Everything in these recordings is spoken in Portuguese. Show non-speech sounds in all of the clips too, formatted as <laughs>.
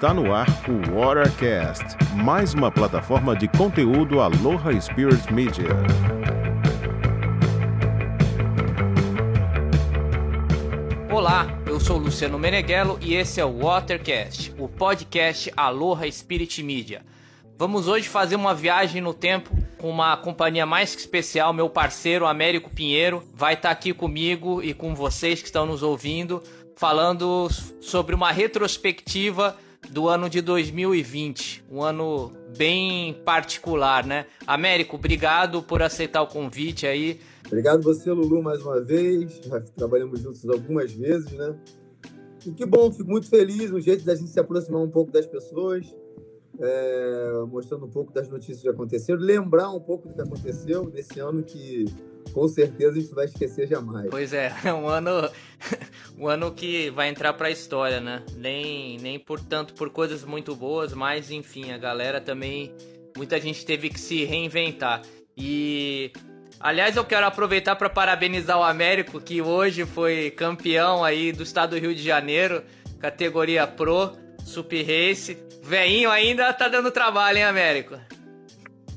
Está no ar o Watercast, mais uma plataforma de conteúdo Aloha Spirit Media. Olá, eu sou Luciano Meneghello e esse é o Watercast, o podcast Aloha Spirit Media. Vamos hoje fazer uma viagem no tempo com uma companhia mais que especial, meu parceiro Américo Pinheiro, vai estar aqui comigo e com vocês que estão nos ouvindo, falando sobre uma retrospectiva do ano de 2020, um ano bem particular, né? Américo, obrigado por aceitar o convite aí. Obrigado você, Lulu, mais uma vez. Já trabalhamos juntos algumas vezes, né? E que bom, fico muito feliz, um jeito da gente se aproximar um pouco das pessoas, é, mostrando um pouco das notícias que aconteceram, lembrar um pouco do que aconteceu nesse ano que com certeza a gente vai esquecer jamais. Pois é, <laughs> é um ano, <laughs> um ano que vai entrar para a história, né? Nem, nem por tanto por coisas muito boas, mas enfim, a galera também, muita gente teve que se reinventar. E aliás, eu quero aproveitar para parabenizar o Américo que hoje foi campeão aí do estado do Rio de Janeiro, categoria Pro, Super Race. Veinho ainda tá dando trabalho, hein, Américo?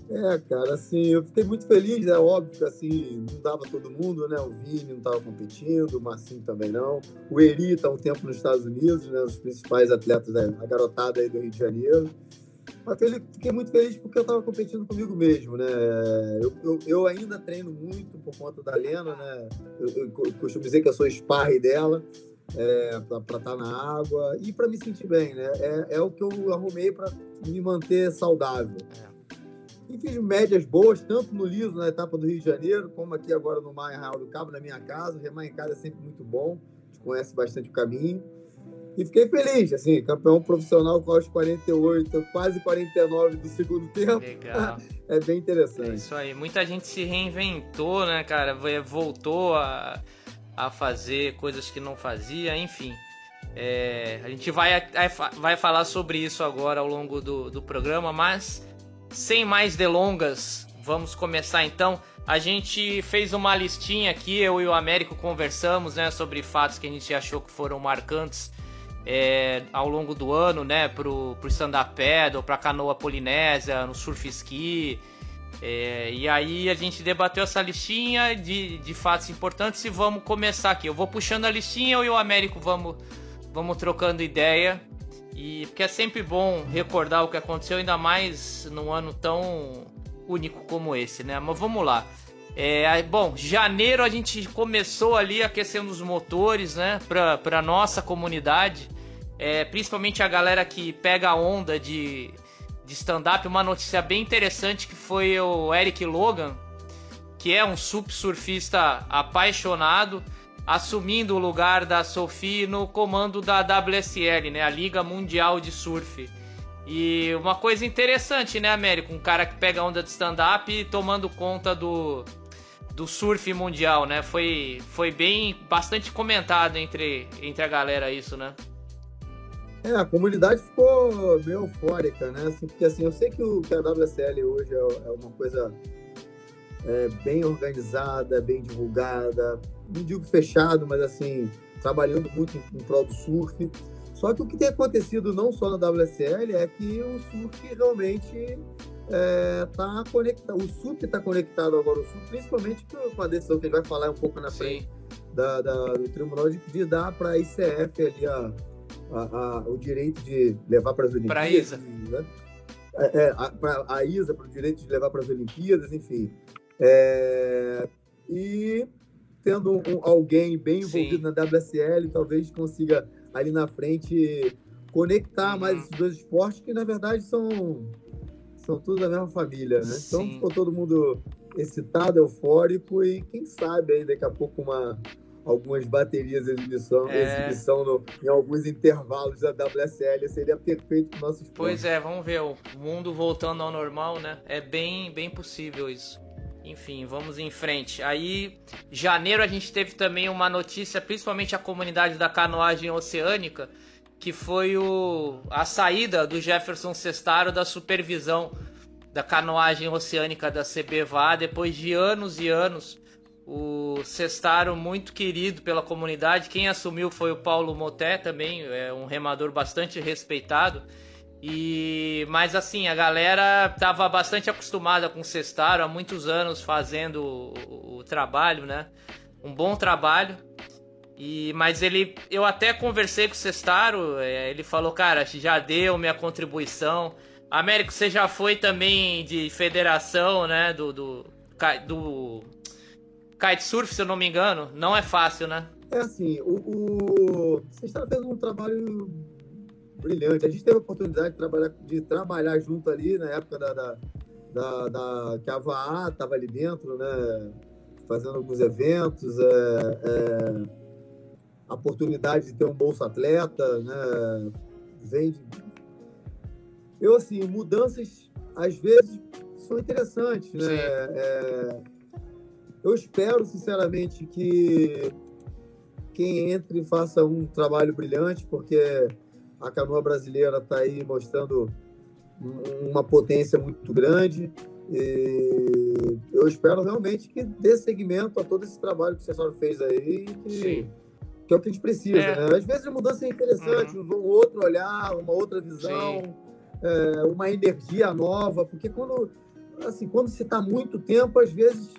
É, cara, assim, eu fiquei muito feliz, né? Óbvio que assim, não dava todo mundo, né? O Vini não estava competindo, o Marcinho também não. O Eri tá um tempo nos Estados Unidos, né? Os principais atletas da garotada aí do Rio de Janeiro. Mas fiquei muito feliz porque eu estava competindo comigo mesmo, né? Eu, eu, eu, ainda treino muito por conta da Lena, né? Eu, eu costumo dizer que eu sou sparring dela é, para estar tá na água e para me sentir bem, né? É, é o que eu arrumei para me manter saudável. É. E fiz médias boas, tanto no liso, na etapa do Rio de Janeiro, como aqui agora no Mar Real do Cabo, na minha casa. Remar em casa é sempre muito bom, a gente conhece bastante o caminho. E fiquei feliz, assim, campeão profissional com aos 48, quase 49 do segundo tempo. Legal. <laughs> é bem interessante. É isso aí. Muita gente se reinventou, né, cara? Voltou a a fazer coisas que não fazia, enfim. É, a gente vai, vai falar sobre isso agora ao longo do, do programa, mas sem mais delongas, vamos começar então. A gente fez uma listinha aqui, eu e o Américo conversamos né, sobre fatos que a gente achou que foram marcantes é, ao longo do ano, né, pro, pro stand-up paddle, pra canoa polinésia, no surf ski, é, e aí a gente debateu essa listinha de, de fatos importantes e vamos começar aqui. Eu vou puxando a listinha eu e o Américo vamos, vamos trocando ideia. E porque é sempre bom recordar o que aconteceu, ainda mais num ano tão único como esse, né? Mas vamos lá. É, bom, janeiro a gente começou ali aquecendo os motores, né? Pra, pra nossa comunidade. É, principalmente a galera que pega a onda de de stand-up, uma notícia bem interessante que foi o Eric Logan, que é um surfista apaixonado, assumindo o lugar da Sophie no comando da WSL, né, a Liga Mundial de Surf. E uma coisa interessante, né, Américo? Um cara que pega onda de stand-up tomando conta do, do surf mundial, né? Foi, foi bem, bastante comentado entre, entre a galera isso, né? É, a comunidade ficou meio eufórica, né? Assim, porque assim, eu sei que, o, que a WSL hoje é, é uma coisa é, bem organizada, bem divulgada, não digo fechado, mas assim, trabalhando muito em, em prol do surf. Só que o que tem acontecido não só na WSL é que o surf realmente está é, tá conectado, o surf está conectado agora ao surf, principalmente com a decisão que gente vai falar um pouco na frente da, da, do tribunal de, de dar para a ICF ali a a, a, o direito de levar para as Olimpíadas. Para a Isa. Né? É, é, a, pra, a Isa, para o direito de levar para as Olimpíadas, enfim. É, e tendo um, alguém bem envolvido Sim. na WSL, talvez consiga ali na frente conectar uhum. mais esses dois esportes, que na verdade são, são tudo da mesma família, né? Então ficou todo mundo excitado, eufórico e quem sabe aí daqui a pouco uma, algumas baterias de exibição, é... exibição no, em alguns intervalos da WSL seria perfeito para o nosso esporte. Pois é, vamos ver, o mundo voltando ao normal, né? É bem, bem possível isso. Enfim, vamos em frente. Aí, janeiro a gente teve também uma notícia, principalmente a comunidade da canoagem oceânica, que foi o, a saída do Jefferson Sestaro da supervisão da canoagem oceânica da CBVA depois de anos e anos o Cestaro muito querido pela comunidade. Quem assumiu foi o Paulo Moté também, é um remador bastante respeitado. E mas assim, a galera estava bastante acostumada com o Cestaro há muitos anos fazendo o, o, trabalho, né? Um bom trabalho. E mas ele eu até conversei com o Cestaro, é, ele falou, cara, já deu minha contribuição. Américo, você já foi também de federação, né, do do, do kitesurf, se eu não me engano, não é fácil, né? É assim, o, o... está fazendo um trabalho brilhante. A gente teve a oportunidade de trabalhar, de trabalhar junto ali na época da, da, da, da que a VAA estava ali dentro, né? Fazendo alguns eventos, é, é, a oportunidade de ter um bolso atleta, né? Vem de... Eu, assim, mudanças às vezes são interessantes, né? É, eu espero, sinceramente, que quem entre faça um trabalho brilhante, porque a canoa brasileira está aí mostrando uma potência muito grande. E eu espero realmente que dê segmento a todo esse trabalho que o Cessório fez aí, que, que, é o que a gente precisa. É. Né? Às vezes a mudança é interessante, uhum. um outro olhar, uma outra visão, é, uma energia nova, porque quando, assim, quando você está muito tempo, às vezes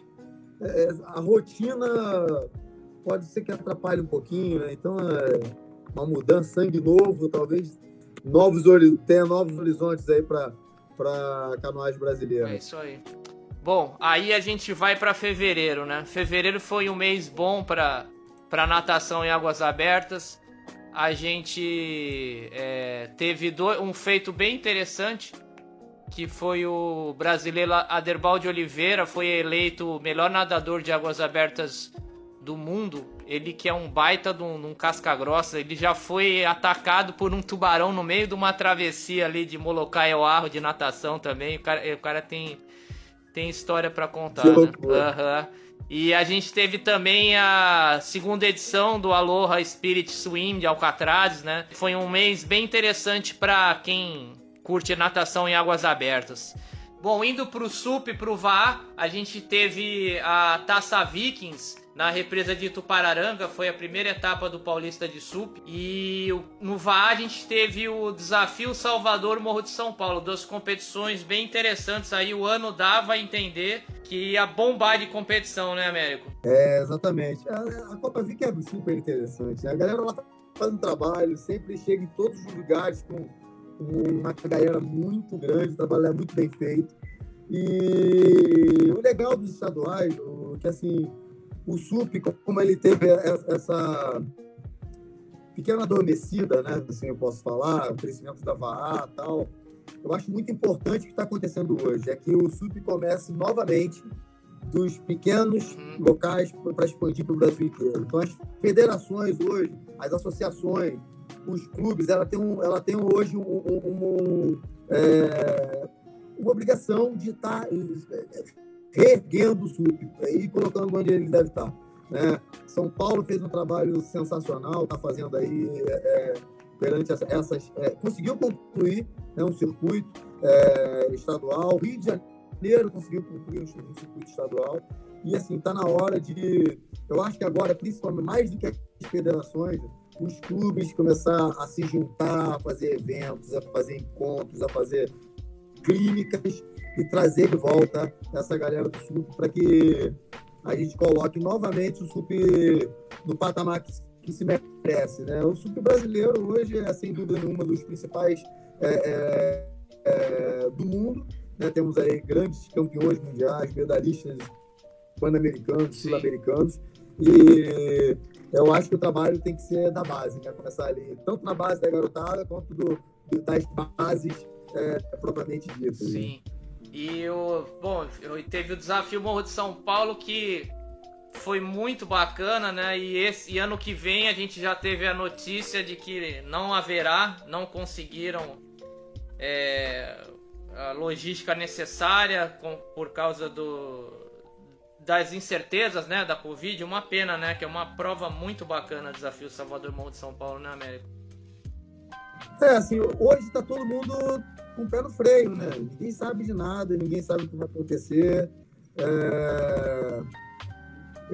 é, a rotina pode ser que atrapalhe um pouquinho, né? Então, é uma mudança, sangue novo, talvez novos, tenha novos horizontes aí para para canoagem brasileira. É isso aí. Bom, aí a gente vai para fevereiro, né? Fevereiro foi um mês bom para para natação em águas abertas. A gente é, teve do, um feito bem interessante que foi o brasileiro Aderbal de Oliveira, foi eleito o melhor nadador de águas abertas do mundo. Ele que é um baita de um, um casca grossa, ele já foi atacado por um tubarão no meio de uma travessia ali de Molokai ao Arro de natação também. O cara, o cara tem, tem história para contar, né? Uhum. E a gente teve também a segunda edição do Aloha Spirit Swim de Alcatraz, né? Foi um mês bem interessante para quem curte natação em águas abertas. Bom, indo para o SUP e para o VA, a gente teve a Taça Vikings na represa de Tupararanga, foi a primeira etapa do Paulista de SUP. E no VA a gente teve o Desafio Salvador Morro de São Paulo, duas competições bem interessantes aí. O ano dava a entender que ia bombar de competição, né, Américo? É, exatamente. A, a Copa Viking é super interessante. Né? A galera lá tá fazendo trabalho, sempre chega em todos os lugares com uma galera muito grande, trabalhar muito bem feito. E o legal dos estaduais, que assim, o SUP, como ele teve essa pequena adormecida, né, assim eu posso falar, o crescimento da VAA e tal, eu acho muito importante o que está acontecendo hoje, é que o SUP comece novamente dos pequenos locais para expandir para o Brasil inteiro. Então, as federações hoje, as associações, os clubes, ela tem, um, ela tem hoje um, um, um, é, uma obrigação de estar tá, é, reerguendo o SUP e colocando onde ele deve estar. Né? São Paulo fez um trabalho sensacional, está fazendo aí é, perante essas. É, conseguiu concluir né, um circuito é, estadual. Rio de Janeiro conseguiu concluir um circuito estadual. E assim, está na hora de. Eu acho que agora, principalmente mais do que as federações, os clubes começar a se juntar, a fazer eventos, a fazer encontros, a fazer clínicas e trazer de volta essa galera do SUP para que a gente coloque novamente o SUP no patamar que, que, se merece. Né? O SUP brasileiro hoje é, sem dúvida nenhuma, dos principais é, é, é, do mundo. Né? Temos aí grandes campeões mundiais, medalhistas pan-americanos, sul-americanos. E eu acho que o trabalho tem que ser da base, né? Começar ali, tanto na base da garotada quanto do, das bases é, propriamente ditas. Né? E o. Bom, teve o desafio Morro de São Paulo que foi muito bacana, né? E esse e ano que vem a gente já teve a notícia de que não haverá, não conseguiram é, a logística necessária com, por causa do, das incertezas, né, da Covid, uma pena, né, que é uma prova muito bacana, desafio Salvador Morro de São Paulo né, América. É, assim, hoje tá todo mundo com o pé no freio, né? Ninguém sabe de nada, ninguém sabe o que vai acontecer. É...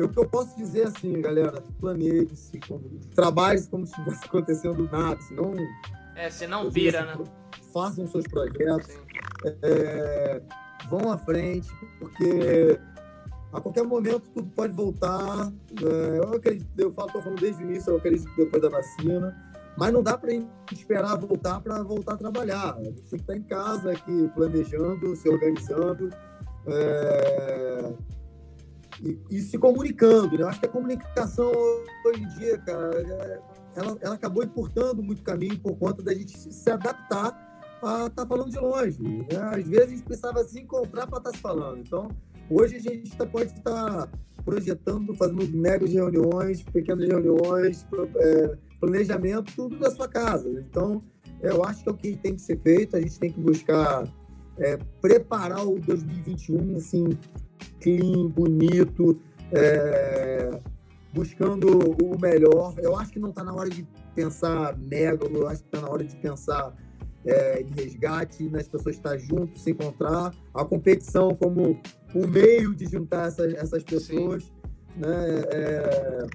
o que eu posso dizer assim, galera, planeje-se, trabalhe como se estivesse <laughs> acontecendo nada, senão. É, se não vira, né? Façam seus projetos, é, vão à frente, porque a qualquer momento tudo pode voltar. É, eu acredito, eu falo, tô falando desde o início, eu acredito depois da vacina, mas não dá para esperar voltar para voltar a trabalhar. A gente tem que estar em casa aqui, planejando, se organizando. É, e, e, se comunicando. Né? Eu acho que a comunicação hoje em dia, cara, é, ela, ela acabou encurtando muito caminho por conta da gente se adaptar a estar tá falando de longe. Né? Às vezes a gente precisava se encontrar para estar tá se falando. Então, hoje a gente tá, pode estar tá projetando, fazendo mega reuniões, pequenas reuniões, é, planejamento, tudo da sua casa. Então, eu acho que é o que tem que ser feito. A gente tem que buscar é, preparar o 2021 assim, clean, bonito, é, buscando o melhor. Eu acho que não está na hora de pensar mega, eu acho que está na hora de pensar é, em resgate, nas pessoas estar juntos, se encontrar, a competição como o meio de juntar essas, essas pessoas, né? É,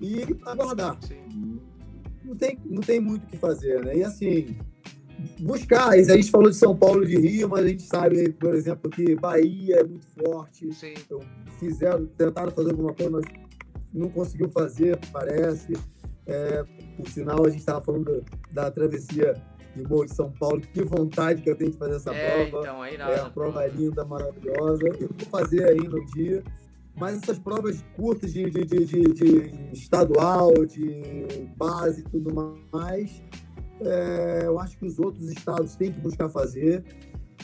e aguardar. Sim. Não tem, não tem muito o que fazer, né? E assim, buscar. A gente falou de São Paulo de Rio, mas a gente sabe, por exemplo, que Bahia é muito forte. Sim. Então, fizeram, tentaram fazer alguma coisa, mas não conseguiu fazer, parece. É, por sinal, a gente estava falando da, da travessia de Morro de São Paulo. Que vontade que eu tenho de fazer essa é, prova. Então, aí é uma prova linda, maravilhosa. Eu vou fazer aí no dia. Mas essas provas curtas de, de, de, de, estadual, de base e tudo mais, é, eu acho que os outros estados têm que buscar fazer.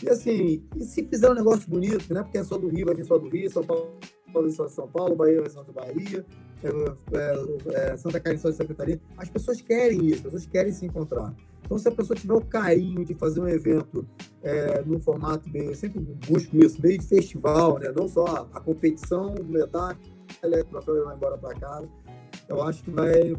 E assim, e se fizer um negócio bonito, né? Porque é só do Rio, vai vir só do Rio, São Paulo vai só São Paulo, Bahia vai só de Bahia, é, é, Santa Catarina de Catarina. As pessoas querem isso, as pessoas querem se encontrar. Então, se a pessoa tiver o carinho de fazer um evento é, num formato meio, eu sempre busco isso, meio de festival, né? Não só a competição, medalha, o troféu vai embora para casa. Eu acho que vai,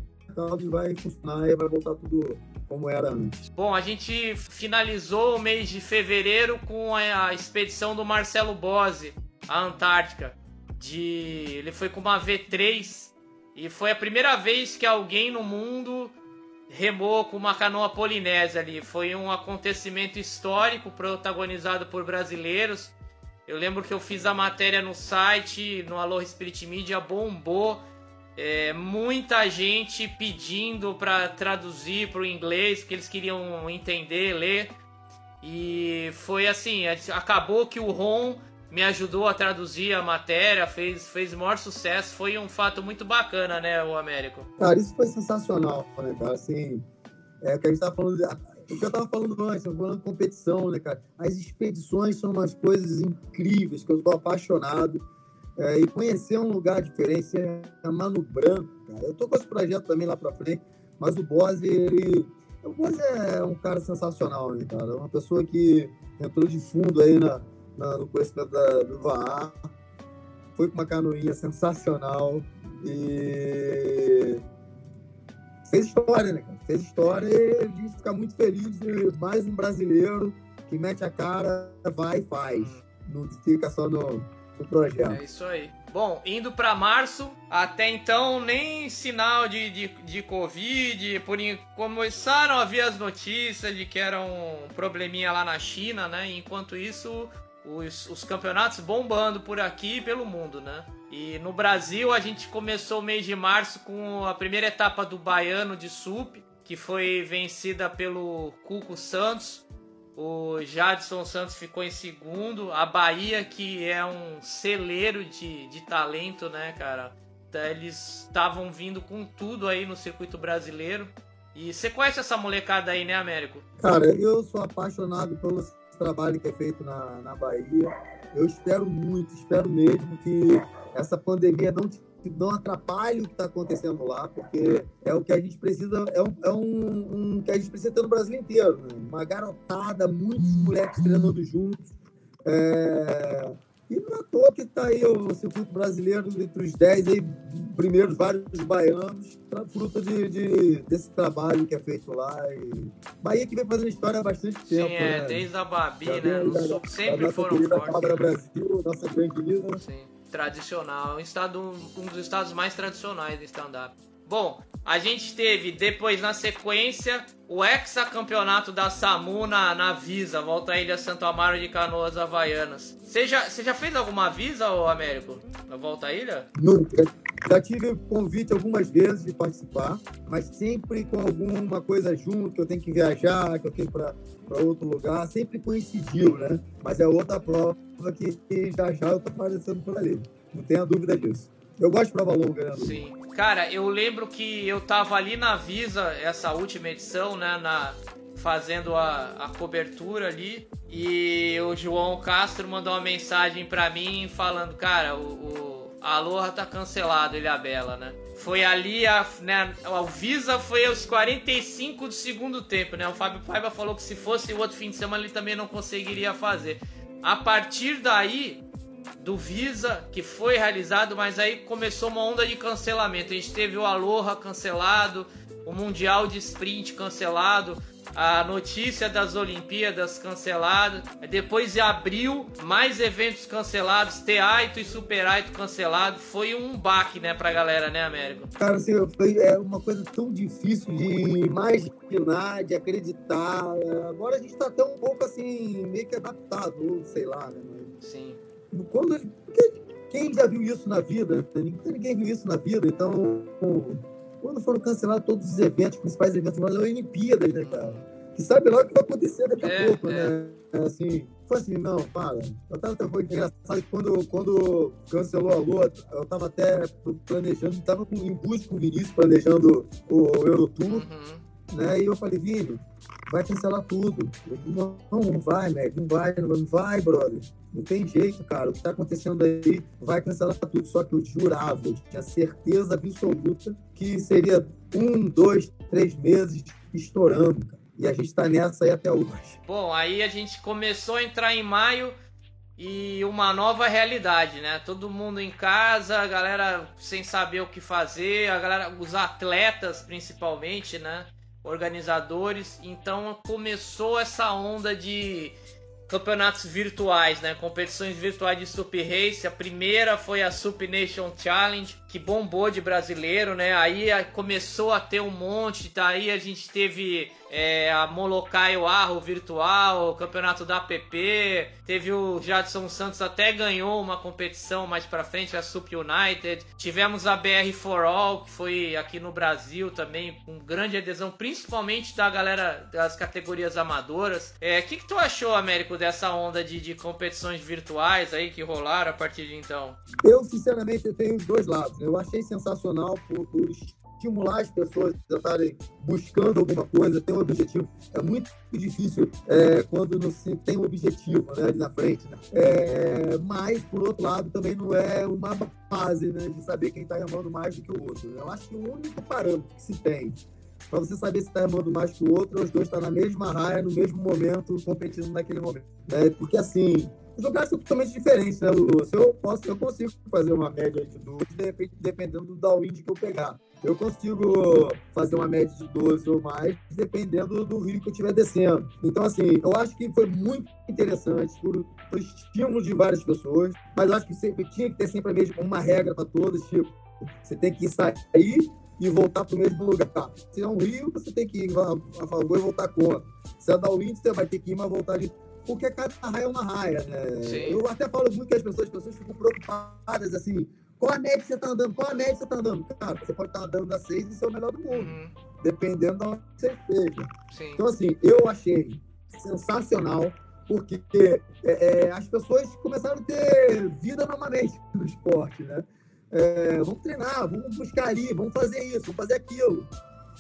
vai funcionar e vai voltar tudo como era antes. Bom, a gente finalizou o mês de fevereiro com a expedição do Marcelo Bose à Antártica. De... Ele foi com uma V3 e foi a primeira vez que alguém no mundo remou com uma canoa polinésia ali. Foi um acontecimento histórico protagonizado por brasileiros. Eu lembro que eu fiz a matéria no site, no Aloha Spirit Media, bombou é, muita gente pedindo para traduzir para o inglês, porque eles queriam entender, ler. E foi assim, acabou que o Ron me ajudou a traduzir a matéria, fez, fez maior sucesso, foi um fato muito bacana, né, o Américo? Cara, isso foi sensacional, né, cara, assim, é que a gente tava falando, o que eu tava falando antes, eu falando de competição, né, cara, as expedições são umas coisas incríveis, que eu tô apaixonado, é, e conhecer um lugar diferente, é Mano Branco, cara. Eu tô com esse projeto também lá para frente, mas o Bose, ele. O Bose é um cara sensacional, né, cara? Uma pessoa que entrou de fundo aí na no conhecimento da, do VAR, foi com uma canoinha sensacional e fez história, né, cara? Fez história e a gente fica muito feliz de mais um brasileiro que mete a cara, vai e faz. Não fica só no, do projeto. É isso aí. Bom, indo para março, até então nem sinal de, de, de Covid, por começaram a vir as notícias de que era um probleminha lá na China, né? Enquanto isso, os, os campeonatos bombando por aqui e pelo mundo, né? E no Brasil a gente começou o mês de março com a primeira etapa do Baiano de Sup, que foi vencida pelo Cuco Santos, o Jadson Santos ficou em segundo. A Bahia, que é um celeiro de, de talento, né, cara? Tá, eles estavam vindo com tudo aí no circuito brasileiro. E você conhece essa molecada aí, né, Américo? Cara, eu sou apaixonado pelo trabalho que é feito na, na Bahia. Eu espero muito, espero mesmo que essa pandemia não não atrapalhe o que está acontecendo lá, porque é o que a gente precisa, é um, é um, um que a gente precisa ter no Brasil inteiro. Né? Uma garotada, muitos moleques treinando juntos. É... E não é à toa que está aí o circuito brasileiro entre os 10 aí, primeiros vários baianos, fruto de, de, desse trabalho que é feito lá. E... Bahia que vem fazendo história há bastante tempo. Sim, é, né? desde a Babi, né? Da, sempre da foram fortes. Brasil, nossa grande líder. Sim tradicional, um estado um dos estados mais tradicionais do stand-up. Bom, a gente teve depois na sequência o hexacampeonato da SAMU na, na Visa, volta à Ilha Santo Amaro de Canoas Havaianas. Você já, você já fez alguma Visa, ô Américo? Na volta à ilha? Nunca. Já tive convite algumas vezes de participar, mas sempre com alguma coisa junto, que eu tenho que viajar, que eu tenho para outro lugar, sempre coincidiu, né? Mas é outra prova que, que já já eu tô aparecendo por ali. Não tenha dúvida disso. Eu gosto de prova longa, né? Sim. Cara, eu lembro que eu tava ali na Visa, essa última edição, né? Na, fazendo a, a cobertura ali. E o João Castro mandou uma mensagem para mim falando, cara, o, o a Aloha tá cancelado, Ilha Bela, né? Foi ali, a, né, a Visa foi aos 45 do segundo tempo, né? O Fábio Paiva falou que se fosse o outro fim de semana ele também não conseguiria fazer. A partir daí, do Visa, que foi realizado, mas aí começou uma onda de cancelamento. A gente teve o Aloha cancelado, o Mundial de Sprint cancelado, a notícia das Olimpíadas cancelada. Depois de abril, mais eventos cancelados, Teaito e Super Aito cancelado. Foi um baque, né, pra galera, né, Américo? Cara, assim, foi é uma coisa tão difícil de imaginar, de acreditar. Agora a gente tá tão um pouco assim, meio que adaptado, sei lá, né? Sim. Quando, quem já viu isso na vida? Ninguém viu isso na vida, então quando foram cancelados todos os eventos, os principais eventos, mas é Olimpíadas, né, cara? Que sabe lá o que vai acontecer daqui a é, pouco, é. né? Assim, foi assim, não, para. Eu tava até foi engraçado quando, quando cancelou a Lua, eu tava até planejando, tava em busca com o Vinícius, planejando o Eurotour, uhum. né? E eu falei, Vini, vai cancelar tudo. Não, não vai, Mac, não vai, não vai, brother. Não tem jeito, cara. O que está acontecendo aí vai cancelar tudo. Só que eu jurava, eu tinha certeza absoluta que seria um, dois, três meses estourando, cara. E a gente está nessa aí até hoje. Bom, aí a gente começou a entrar em maio e uma nova realidade, né? Todo mundo em casa, a galera sem saber o que fazer, a galera, os atletas principalmente, né? organizadores. Então começou essa onda de campeonatos virtuais, né? Competições virtuais de Sup Race. A primeira foi a Sup Nation Challenge, que bombou de brasileiro, né? Aí começou a ter um monte, tá aí a gente teve é, a Molokai Arro virtual, o campeonato da APP, teve o Jadson Santos até ganhou uma competição mais pra frente, a Sup United. Tivemos a BR for All, que foi aqui no Brasil também, com grande adesão, principalmente da galera das categorias amadoras. O é, que, que tu achou, Américo, dessa onda de, de competições virtuais aí que rolaram a partir de então? Eu, sinceramente, eu tenho os dois lados. Eu achei sensacional por, por estimular as pessoas a estarem buscando alguma coisa, ter um objetivo. É muito difícil é, quando não se tem um objetivo né, ali na frente. Né? É, mas, por outro lado, também não é uma base né, de saber quem está remando mais do que o outro. Eu acho que o único parâmetro que se tem para você saber se está remando mais que o outro, os dois estão tá na mesma raia, no mesmo momento, competindo naquele momento. Né? Porque, assim, os lugares são totalmente diferentes, né, Lulu? Se eu, posso, eu consigo fazer uma média de 12, de repente, dependendo do downwind que eu pegar. Eu consigo fazer uma média de 12 ou mais, dependendo do rio que eu estiver descendo. Então, assim, eu acho que foi muito interessante por, por estímulo de várias pessoas, mas acho que sempre, tinha que ter sempre a mesma, uma regra para todos, tipo, você tem que sair e voltar para o mesmo lugar. Se é um rio, você tem que ir a favor e voltar contra. Se é downwind, você vai ter que ir, mas voltar de porque cada raia é uma raia, né? Sim. Eu até falo muito que as pessoas, as pessoas ficam preocupadas, assim, qual a média você está andando? Qual a média você está andando? Cara, você pode estar tá andando a seis e ser o melhor do mundo, uhum. dependendo de onde você esteja. Sim. Então, assim, eu achei sensacional, porque é, é, as pessoas começaram a ter vida novamente no esporte, né? É, vamos treinar, vamos buscar ali, vamos fazer isso, vamos fazer aquilo.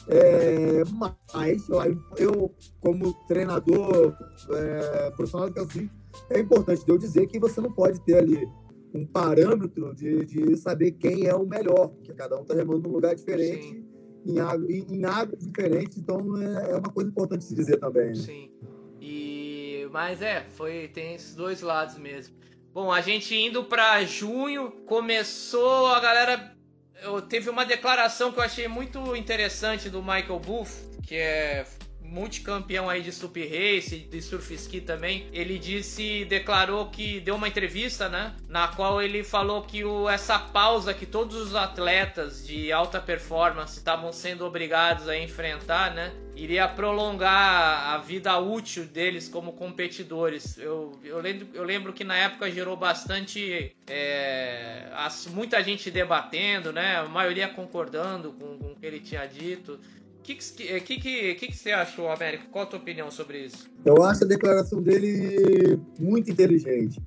É, mas eu, eu, como treinador é, profissional que eu fui, é importante eu dizer que você não pode ter ali um parâmetro de, de saber quem é o melhor, porque cada um está remando num lugar diferente, em água, em, em água diferente, então é, é, uma coisa importante se dizer também. Né? Sim. E, mas é, foi, tem esses dois lados mesmo. Bom, a gente indo para junho, começou a galera eu, teve uma declaração que eu achei muito interessante do Michael Booth, que é multicampeão aí de Sup Race, de Surf Ski também, ele disse, declarou que deu uma entrevista, né, na qual ele falou que o, essa pausa que todos os atletas de alta performance estavam sendo obrigados a enfrentar, né, iria prolongar a vida útil deles como competidores. Eu, eu, lembro, eu lembro que na época gerou bastante. É, as, muita gente debatendo, né? A maioria concordando com, com o que ele tinha dito. O que, que, que, que, que, você achou, Américo? Qual a tua opinião sobre isso? Eu acho a declaração dele muito inteligente.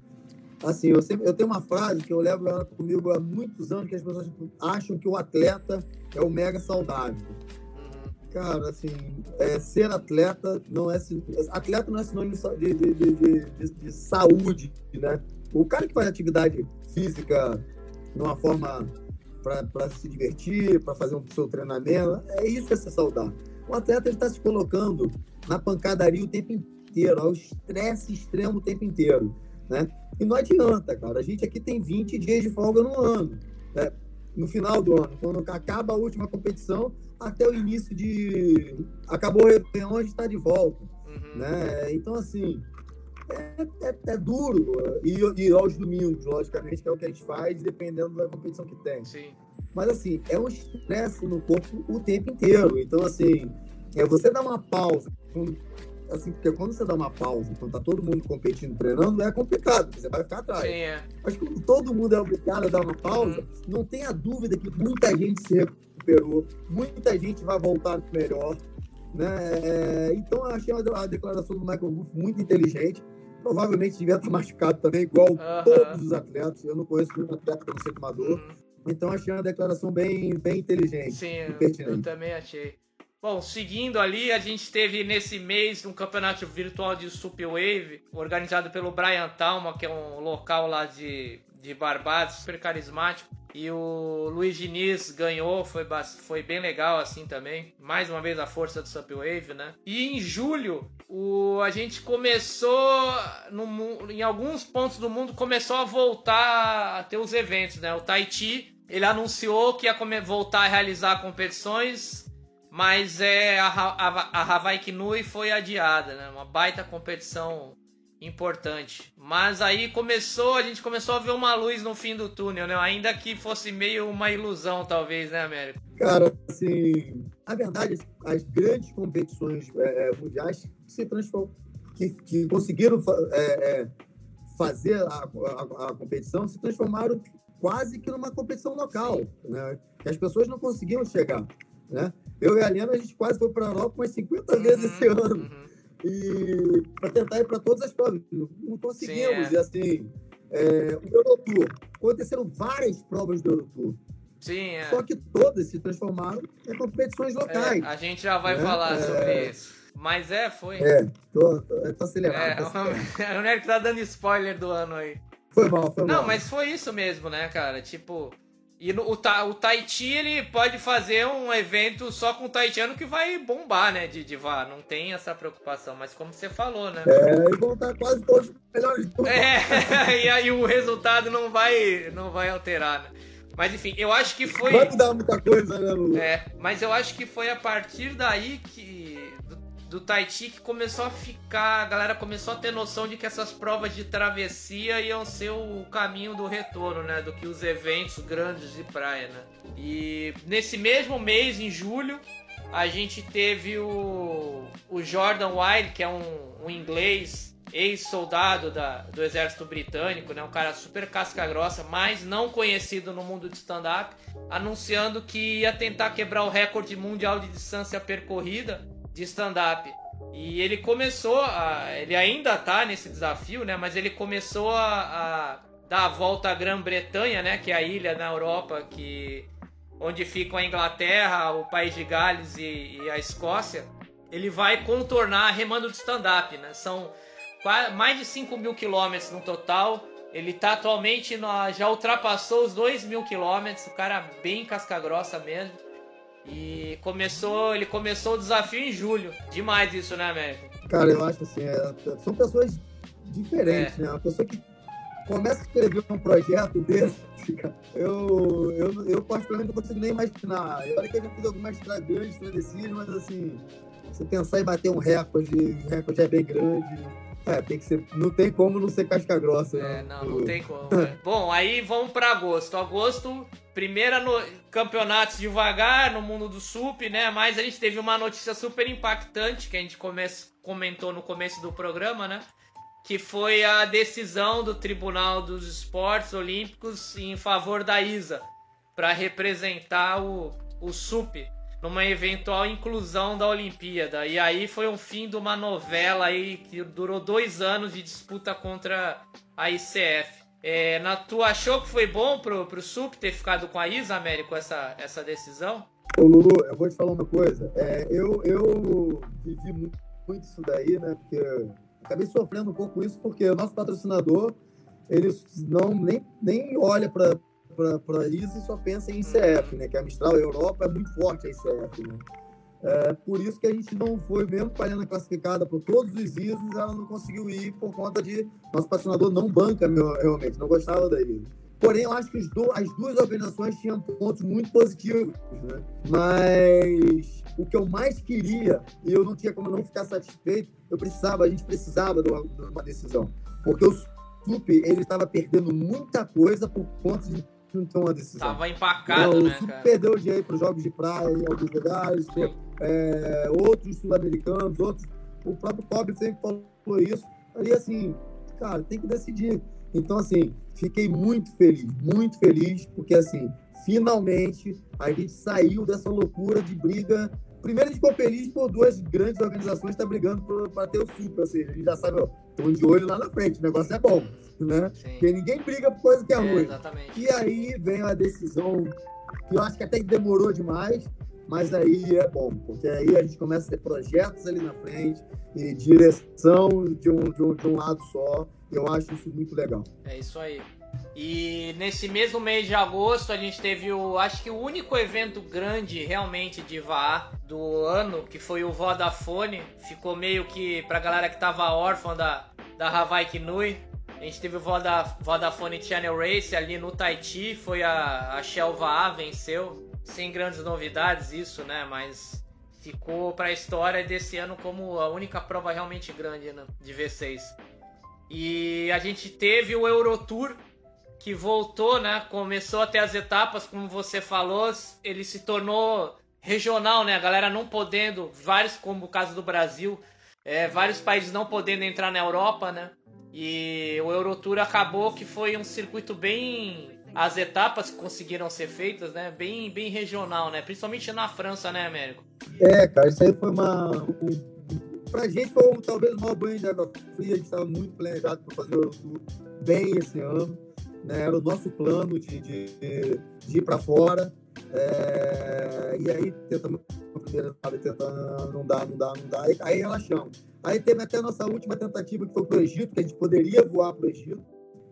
Assim, eu, sempre, eu tenho uma frase que eu levo ela comigo há muitos anos, que as pessoas acham que o atleta é o mega saudável. Uhum. Cara, assim, é, ser atleta não é atleta não é sinônimo de, de, de, de, de saúde, né? O cara que faz atividade física de uma forma para se divertir, para fazer um seu treinamento. É isso que é ser saudável. O atleta está se colocando na pancadaria o tempo inteiro, ao estresse extremo o tempo inteiro. Né? E não adianta, cara. A gente aqui tem 20 dias de folga no ano. Né? No final do ano, quando acaba a última competição, até o início de. Acabou o Réveillon, a gente está de volta. Uhum. Né? Então, assim, é, é, é, duro. E, e aos domingos, logicamente, que é o que a gente faz, dependendo da competição que tem. Sim. Mas, assim, é um estresse no corpo o tempo inteiro. Então, assim, é você dar uma pausa. Assim, porque quando você dá uma pausa, quando tá todo mundo competindo, treinando, é complicado, você vai ficar atrás. Sim, é. Mas quando todo mundo é obrigado a dar uma pausa, uhum. não tenha dúvida que muita gente se recuperou, muita gente vai voltar melhor. Né? É, então, eu achei a declaração do Michael Wolff muito inteligente. Provavelmente devia estar machucado também, igual uh -huh. todos os atletas. Eu não conheço nenhum atleta que não seja. Então, achei uma declaração bem, bem inteligente. Sim, eu, também achei. Bom, seguindo ali, a gente teve nesse mês um campeonato virtual de Wave organizado pelo Brian Talma, que é um local lá de, de Barbados, super carismático. E o Luiz Diniz ganhou, foi, foi bem legal assim também. Mais uma vez a força do Subwave, né? E em julho, o, a gente começou, no, em alguns pontos do mundo, começou a voltar a ter os eventos, né? O Tahiti, ele anunciou que ia voltar a realizar competições, mas é, a, a, a Hawaii Kinui foi adiada, né? Uma baita competição importante. Mas aí começou, a gente começou a ver uma luz no fim do túnel, né? Ainda que fosse meio uma ilusão, talvez, né, Américo? Cara, assim, a verdade, as grandes competições é, é mundiais se transformam, que, que conseguiram é, é, fazer a, a, a, competição, se transformaram quase que numa competição local, né? Que as pessoas não conseguiam chegar, né? Eu e a Helena, a gente quase foi para a Europa umas 50 vezes uhum, esse ano. Uhum e para tentar ir para todas as provas. Não conseguimos. Sim, é. E assim, é, o Eurotour. Aconteceram várias provas do Eurotour. Sim, é. Só que todas se transformaram em competições locais. É, a gente já vai né? falar sobre é. isso. Mas é, foi. É, tô, tô, tô acelerado. É, <laughs> o Nery tá dando spoiler do ano aí. Foi mal, foi Não, mal. mas foi isso mesmo, né, cara? Tipo, e no, o, Ta, o Tahiti, ele pode fazer um evento só com o Tahitiano que vai bombar, né, de, de vá. Não tem essa preocupação, mas como você falou, né? É, e vão estar quase todos melhores do É, <laughs> e aí o resultado não vai, não vai alterar, né? Mas enfim, eu acho que foi. Vai mudar muita coisa, né, Lu? É, mas eu acho que foi a partir daí que do Tahiti que começou a ficar, a galera começou a ter noção de que essas provas de travessia iam ser o caminho do retorno, né? Do que os eventos grandes de praia, né? E nesse mesmo mês, em julho, a gente teve o, o Jordan Wilde, que é um, um inglês ex-soldado do exército britânico, né? Um cara super casca grossa, mas não conhecido no mundo de stand-up, anunciando que ia tentar quebrar o recorde mundial de distância percorrida de stand-up. E ele começou a. Ele ainda tá nesse desafio, né? Mas ele começou a, a dar a volta à Grã-Bretanha, né? Que é a ilha na Europa que. Onde ficam a Inglaterra, o País de Gales e, e a Escócia. Ele vai contornar remando de stand-up, né? São mais de 5 mil quilômetros no total. Ele tá atualmente no, já ultrapassou os 2 mil quilômetros. O cara bem casca grossa mesmo. E começou, ele começou o desafio em julho. Demais isso, né, Américo? Cara, eu acho assim, é, são pessoas diferentes, é. né? Uma pessoa que começa a escrever um projeto desse, eu, eu, eu particularmente não consigo nem imaginar. Eu olha que eu já fiz algumas grandes travessias, mas assim, você pensar em bater um recorde, o recorde é bem grande. É, tem que ser. Não tem como não ser casca grossa. É, não, não tem como. É. <laughs> Bom, aí vamos para agosto. Agosto, primeira no... campeonatos devagar no mundo do SUP, né? Mas a gente teve uma notícia super impactante que a gente come... comentou no começo do programa, né? Que foi a decisão do Tribunal dos Esportes Olímpicos em favor da ISA para representar o, o SUP numa eventual inclusão da Olimpíada. E aí foi um fim de uma novela aí que durou dois anos de disputa contra a ICF. É, na, tu achou que foi bom pro, pro SUP ter ficado com a Isa, Américo, essa, essa decisão? Ô Lulu, eu vou te falar uma coisa. É, eu, eu vivi muito, muito isso daí, né? Porque acabei sofrendo um pouco isso, porque o nosso patrocinador, eles não nem, nem olha para para isso só pensa em ICF, né? Que a Mistral, a Europa, é muito forte a ICF, né? É, por isso que a gente não foi, mesmo com a Arena classificada por todos os ISOs, ela não conseguiu ir por conta de nosso patrocinador não banca realmente, não gostava da ISO. Porém, eu acho que do, as duas organizações tinham pontos muito positivos, né? Mas o que eu mais queria, e eu não tinha como não ficar satisfeito, eu precisava, a gente precisava de uma, de uma decisão. Porque o SUP, ele estava perdendo muita coisa por conta de não tomou a decisão. Tava empacado, né, cara? Perdeu o dinheiro para os jogos de praia em alguns lugares, é, outros sul-americanos, outros. O próprio Kobe sempre falou isso. Aí, assim, cara, tem que decidir. Então, assim, fiquei muito feliz, muito feliz, porque, assim, finalmente a gente saiu dessa loucura de briga. Primeiro, a gente ficou feliz por duas grandes organizações estar brigando para ter o super, ou seja, a gente já sabe, ó, estão de olho lá na frente, o negócio é bom né? Sim. Porque ninguém briga por coisa que é, é ruim. Exatamente. E aí vem a decisão que eu acho que até demorou demais, mas aí é bom, porque aí a gente começa a ter projetos ali na frente e direção de um, de um, de um lado só. Eu acho isso muito legal. É isso aí. E nesse mesmo mês de agosto a gente teve o, acho que o único evento grande realmente de VAR do ano, que foi o Vodafone. Ficou meio que pra galera que tava órfã da, da Hawaii Kinui, a gente teve o Vodafone Channel Race ali no Tahiti, foi a, a Shelva A venceu, sem grandes novidades isso, né? Mas ficou para a história desse ano como a única prova realmente grande né? de V6. E a gente teve o Eurotour que voltou, né? Começou até as etapas, como você falou, ele se tornou regional, né? A galera não podendo, vários, como o caso do Brasil, é, vários países não podendo entrar na Europa, né? E o Eurotour acabou que foi um circuito bem. As etapas que conseguiram ser feitas, né? Bem, bem regional, né? Principalmente na França, né, Américo? É, cara, isso aí foi uma. Pra gente foi talvez o maior banho de água fria. A gente estava muito planejado para fazer o Eurotour bem esse ano. Né? Era o nosso plano de, de, de ir para fora. É... E aí tentamos tentando não dá, não dá, não dá. Aí relaxamos. Aí teve até a nossa última tentativa, que foi para o Egito, que a gente poderia voar para o Egito,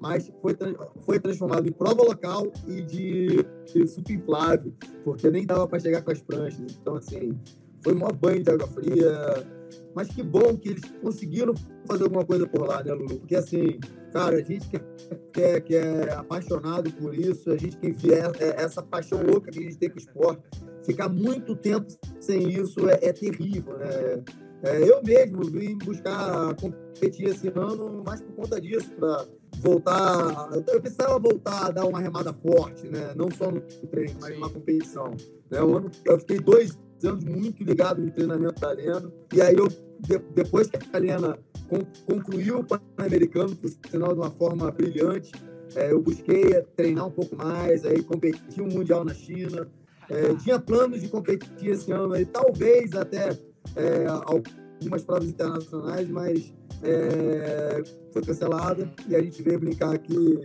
mas foi, foi transformado em prova local e de, de superinflável, porque nem dava para chegar com as pranchas. Então, assim, foi um banho de água fria. Mas que bom que eles conseguiram fazer alguma coisa por lá, né, Lulu? Porque, assim, cara, a gente que é, que é apaixonado por isso, a gente que vier, é, essa paixão louca que a gente tem com o esporte, ficar muito tempo sem isso é, é terrível, né? É, eu mesmo vim buscar competir esse ano mais por conta disso, para voltar. Eu precisava voltar a dar uma remada forte, né? não só no treino, mas numa competição. Né? Eu, eu fiquei dois anos muito ligado no treinamento da Helena, e aí eu, depois que a Helena concluiu o Pan-Americano, por sinal de uma forma brilhante, é, eu busquei treinar um pouco mais, aí competi um Mundial na China. É, tinha planos de competir esse ano, aí, talvez até é, algumas provas internacionais, mas é, foi cancelada e a gente veio brincar aqui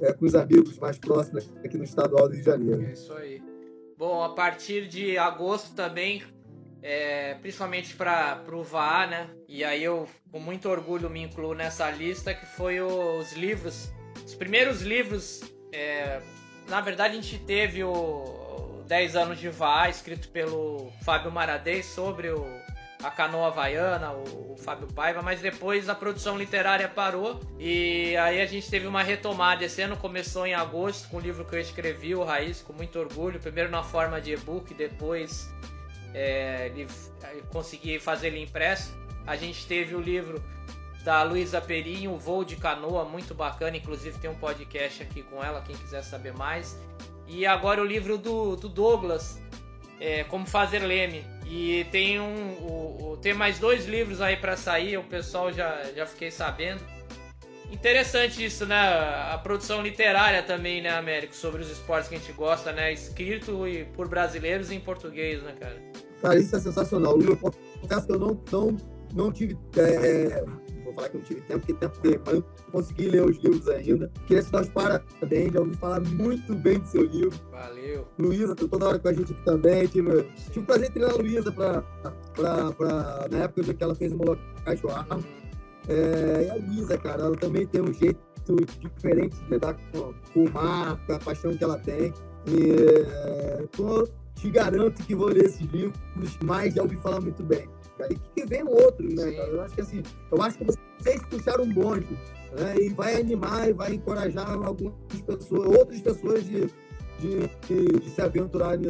é, com os amigos mais próximos aqui no estadual do Rio de Janeiro. É isso aí. Bom, a partir de agosto também, é, principalmente para o VAA, né? E aí eu, com muito orgulho, me incluo nessa lista, que foi os livros. Os primeiros livros, é, na verdade a gente teve o 10 anos de VAR, escrito pelo Fábio Maradei sobre o, a canoa havaiana, o, o, Fábio Paiva, mas depois a produção literária parou e aí a gente teve uma retomada. Esse ano começou em agosto com o livro que eu escrevi, o Raiz, com muito orgulho, primeiro na forma de e-book, depois é, consegui fazer ele impresso. A gente teve o livro da Luísa Perinho, o Voo de Canoa, muito bacana, inclusive tem um podcast aqui com ela, quem quiser saber mais. E agora o livro do, do Douglas, é, Como Fazer Leme. E tem um, o, o, tem mais dois livros aí para sair, o pessoal já, já fiquei sabendo. Interessante isso, né? A produção literária também, né, Américo? Sobre os esportes que a gente gosta, né? Escrito e por brasileiros em português, né, cara? Cara, isso é sensacional. Eu confesso que eu não, não, não tive. É, falar que eu tive tempo, porque tempo tem, mas eu não consegui ler os livros ainda. Queria te dar os parabéns, já ouvi falar muito bem do seu livro. Valeu. Luísa, tô toda hora com a gente aqui também. Tive, tive o prazer de treinar a Luísa pra, pra, pra, na época que ela fez o Molokai Cachoar. É, e a Luísa, cara, ela também tem um jeito diferente de lidar com, com o mar, com a paixão que ela tem. E é, tô, te garanto que vou ler esses livros, mas já ouvi falar muito bem. E que vem outros, né, cara? Eu acho que assim, eu acho que vocês puxaram um bonde, né? E vai animar e vai encorajar algumas pessoas, outras pessoas de, de, de, de se aventurarem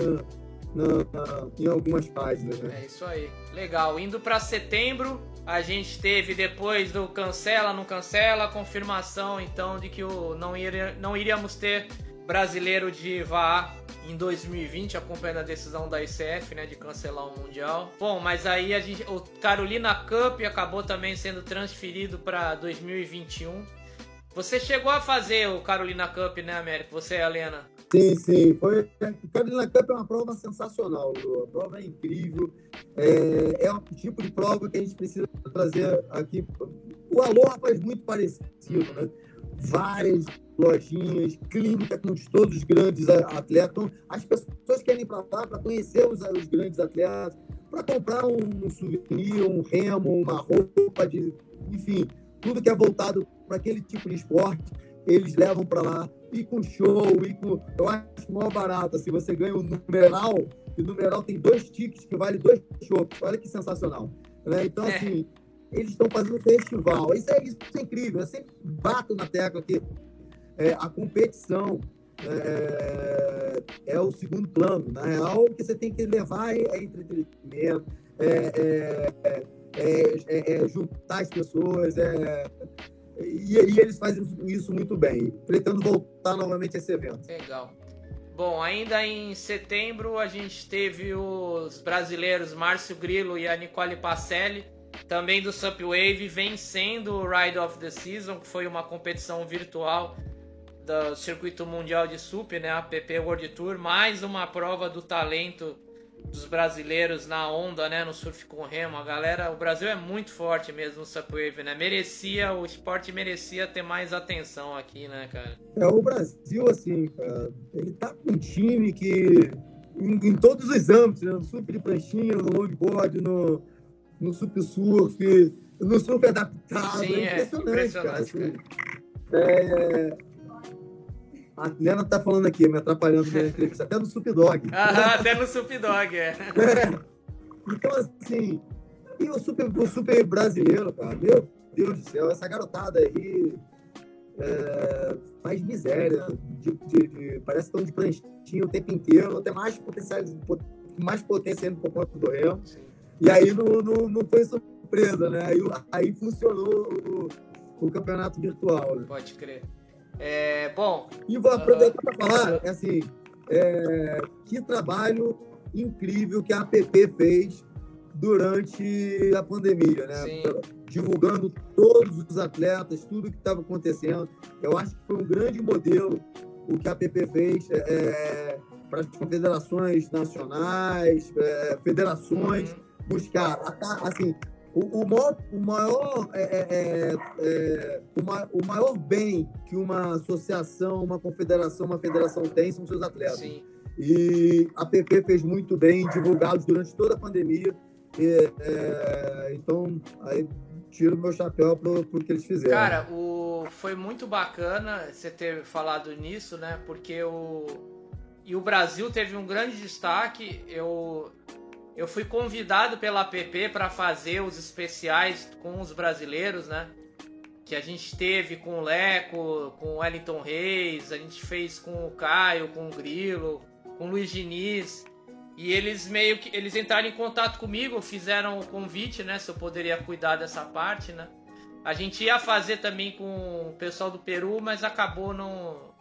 na, na, em algumas páginas, né? É isso aí. Legal. Indo para setembro, a gente teve depois do cancela, não cancela, confirmação então de que o, não, iria, não iríamos ter brasileiro de VAR em 2020, acompanhando a decisão da ICF, né, de cancelar o Mundial. Bom, mas aí a gente, o Carolina Cup acabou também sendo transferido para 2021. Você chegou a fazer o Carolina Cup, né, Américo? Você Helena? Sim, sim. Foi... O Carolina Cup é uma prova sensacional, Lu. A prova é incrível. É... é um tipo de prova que a gente precisa trazer aqui. O Aloha faz muito parecido, né? Várias lojinhas, clínica com todos os grandes atletas. Então, as pessoas querem ir para lá para conhecer os, os grandes atletas, para comprar um souvenir, um remo, uma roupa, de, enfim, tudo que é voltado para aquele tipo de esporte, eles levam para lá e com show, e com. Eu acho maior barato. Assim, você ganha um numeral, e o numeral tem dois tickets que vale dois shows. Olha que sensacional. Né? Então, é. assim, eles estão fazendo festival. Isso é, isso é incrível. Eu sempre bato na tecla que é, a competição é, é, o segundo plano. Na real, o que você tem que levar é, é entretenimento, é, é, é juntar as pessoas, é e, e eles fazem isso muito bem. Pretendo voltar novamente a esse evento. Legal. Bom, ainda em setembro a gente teve os brasileiros Márcio Grilo e a Nicole Pacelli, também do Supwave, vencendo o Ride of the Season, que foi uma competição virtual do Circuito Mundial de Sup, né, a PP World Tour, mais uma prova do talento dos brasileiros na onda, né, no surf com remo. A galera, o Brasil é muito forte mesmo no Supwave, né? Merecia, o esporte merecia ter mais atenção aqui, né, cara? É, o Brasil, assim, cara, ele tá com um time que, em, em todos os âmbitos, né? no surf de pranchinha, no longboard, no, no surf surf, no surf adaptado, Sim, é impressionante, é impressionante cara. Assim. É, a Lena tá falando aqui, me atrapalhando na entrevista, até no Sup Dog. Ah, até no Sup Dog, é. é. Então, assim, e o super, o super brasileiro, cara, meu Deus do céu, essa garotada aí é, faz miséria, de, de, de, parece estão de pranchinha o tempo inteiro, até mais potencial, mais potência por conta do remo. E aí não, não, não foi surpresa, né? Aí, aí funcionou o, o campeonato virtual. Né? Pode crer. É, bom. E vou aproveitar para falar, é assim, é, que trabalho incrível que a APP fez durante a pandemia, né? Sim. Divulgando todos os atletas, tudo que estava acontecendo. Eu acho que foi um grande modelo o que a APP fez é, é, para as confederações nacionais, é, federações, uhum. Buscar, assim, o, o maior, o maior, é, é, é, é o, o, maior bem que uma associação, uma confederação, uma federação tem são seus atletas. Sim. E a PP fez muito bem, divulgados durante toda a pandemia. E, é, então, aí tiro meu chapéu pro, pro que eles fizeram. Cara, o, foi muito bacana você ter falado nisso, né? Porque o. E o Brasil teve um grande destaque. Eu, eu fui convidado pela app para fazer os especiais com os brasileiros, né? Que a gente teve com o Leco, com o Wellington Reis, a gente fez com o Caio, com o Grilo, com o Luiz Diniz. E eles meio que eles entraram em contato comigo, fizeram o convite, né, se eu poderia cuidar dessa parte, né? A gente ia fazer também com o pessoal do Peru, mas acabou não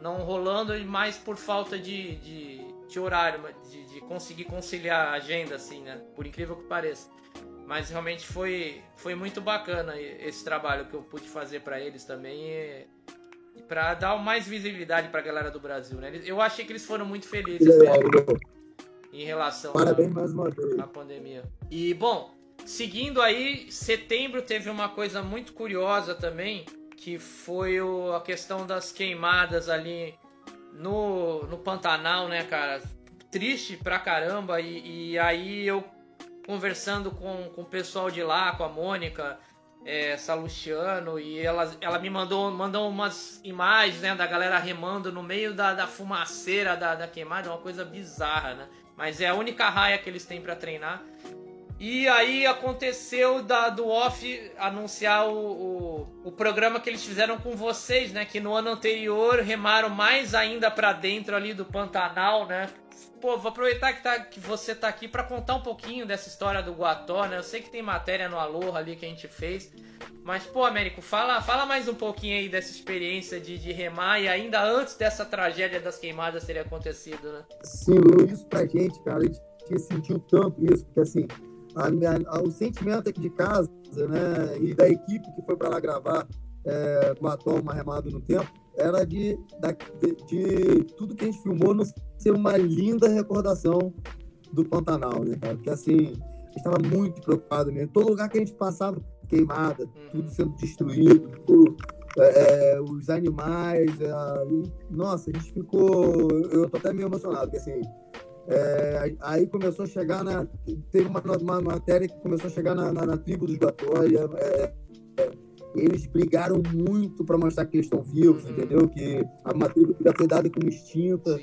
não rolando mais por falta de, de, de horário, de, de, conseguir conciliar a agenda, assim, né? Por incrível que pareça. Mas realmente foi, foi muito bacana esse trabalho que eu pude fazer para eles também. E, e para dar mais visibilidade para a galera do Brasil, né? Eu achei que eles foram muito felizes mesmo, em relação Parabéns vez. à pandemia. E bom, seguindo aí, setembro teve uma coisa muito curiosa também, que foi o, a questão das queimadas ali no, no Pantanal, né, cara? Triste pra caramba. E, e aí eu conversando com, com o pessoal de lá, com a Mônica, é, Salustiano, e ela, ela me mandou, mandou umas imagens né, da galera remando no meio da, da fumaceira da, da queimada, uma coisa bizarra, né? Mas é a única raia que eles têm para treinar. E aí aconteceu da, do off anunciar o, o, o, programa que eles fizeram com vocês, né? Que no ano anterior remaram mais ainda para dentro ali do Pantanal, né? Pô, vou aproveitar que, tá, que você tá aqui para contar um pouquinho dessa história do Guató, né? Eu sei que tem matéria no Aloha ali que a gente fez. Mas, pô, Américo, fala, fala mais um pouquinho aí dessa experiência de, de remar e ainda antes dessa tragédia das queimadas ter acontecido, né? Sim, isso pra gente, cara, a gente sentiu tanto isso, porque assim, a, a, o sentimento aqui de casa, né, e da equipe que foi para lá gravar é, com a Toma Remado no Tempo, era de, de, de, tudo que a gente filmou não ser uma linda recordação do Pantanal, né, cara? Porque assim, a gente estava muito preocupado mesmo. Todo lugar que a gente passava, queimada, uhum. tudo sendo destruído, tudo, é, os animais. É, nossa, a gente ficou. Eu tô até meio emocionado, porque assim, é, aí começou a chegar na. Teve uma, uma matéria que começou a chegar na, na, na tribo dos Gatória. É, é, eles brigaram muito para mostrar que eles estão vivos, uhum. entendeu? Que a que já foi dada como extinta.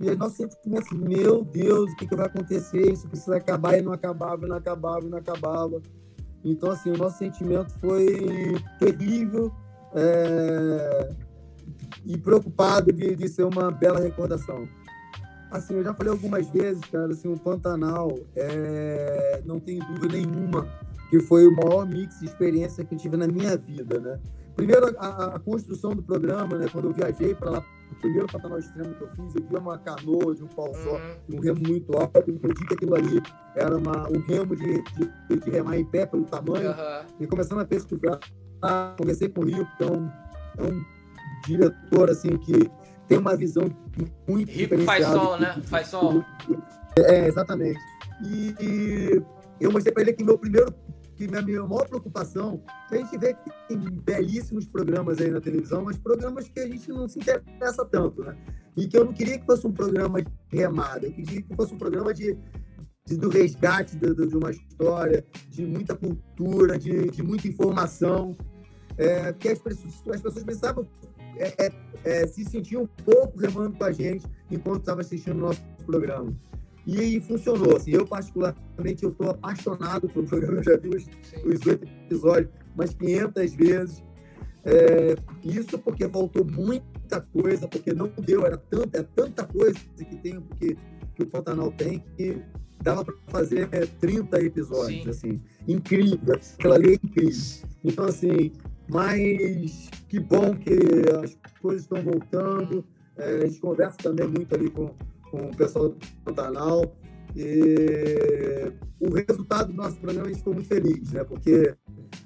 E nós sempre assim, meu Deus, o que, que vai acontecer? Isso precisa acabar e não acabava, e não acabava, e não acabava. Então, assim, o nosso sentimento foi terrível é... e preocupado de, de ser uma bela recordação. Assim, eu já falei algumas vezes, cara, assim, o Pantanal, é, não tem dúvida nenhuma que foi o maior mix de experiência que eu tive na minha vida, né? Primeiro, a, a construção do programa, né? Quando eu viajei para lá, o primeiro Pantanal Extremo que eu fiz, eu vi uma canoa de um pau só, uhum. um remo muito alto, eu entendi que aquilo ali era uma, um remo de, de, de remar em pé pelo tamanho, uhum. e começando a pesquisar, conversei com o Rio, que é um, é um diretor, assim, que tem uma visão muito Rico faz sol, né? Faz sol. É, exatamente. E eu mostrei para ele que meu primeiro, que minha, minha maior preocupação, a gente vê que tem belíssimos programas aí na televisão, mas programas que a gente não se interessa tanto, né? E que eu não queria que fosse um programa de remada, eu queria que fosse um programa de, de do resgate de, de, uma história, de muita cultura, de, de muita informação. É, que as pessoas, as pessoas precisavam é, é, é, se sentir um pouco remando com a gente enquanto estava assistindo o nosso programa. E, funcionou. Assim, eu, particularmente, eu estou apaixonado pelo programa. Eu já vi os, os oito episódios umas 500 vezes. É, isso porque faltou muita coisa, porque não deu, era tanta, é tanta coisa que tem, que, que o Pantanal tem, que dava para fazer 30 episódios, Sim. assim, incrível, aquela lei é incrível. Então, assim, mas que bom que as coisas estão voltando. É, a gente conversa também muito ali com, com o pessoal do Pantanal. E o resultado do nosso programa a gente ficou muito feliz, né? Porque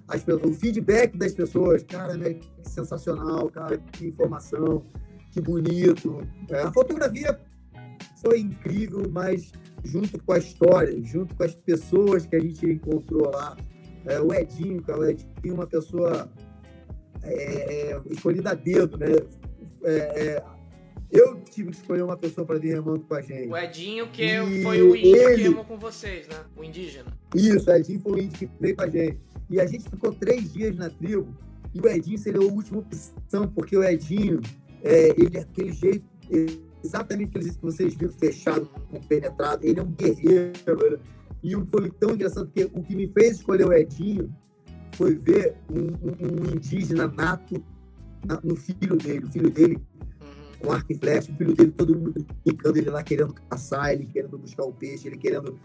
as, o feedback das pessoas, cara, né? que sensacional, cara, que informação, que bonito. É, a fotografia foi incrível, mas junto com a história, junto com as pessoas que a gente encontrou lá, é, o Edinho, cara, o Edinho é uma pessoa é, escolhida a dedo, né? É, é, eu tive que escolher uma pessoa para vir remando com a gente. O Edinho, que e foi o índio ele... que remou com vocês, né? O indígena. Isso, o Edinho foi o índio que veio com a gente. E a gente ficou três dias na tribo, e o Edinho seria a última opção, porque o Edinho, é, ele é aquele jeito, exatamente aquele jeito que vocês viram, fechado, penetrado, ele é um guerreiro. E foi tão engraçado, porque o que me fez escolher o Edinho foi ver um, um, um indígena nato na, no filho dele. O filho dele, uhum. com arco e flecha, o filho dele, todo mundo brincando, ele lá querendo caçar, ele querendo buscar o peixe, ele querendo.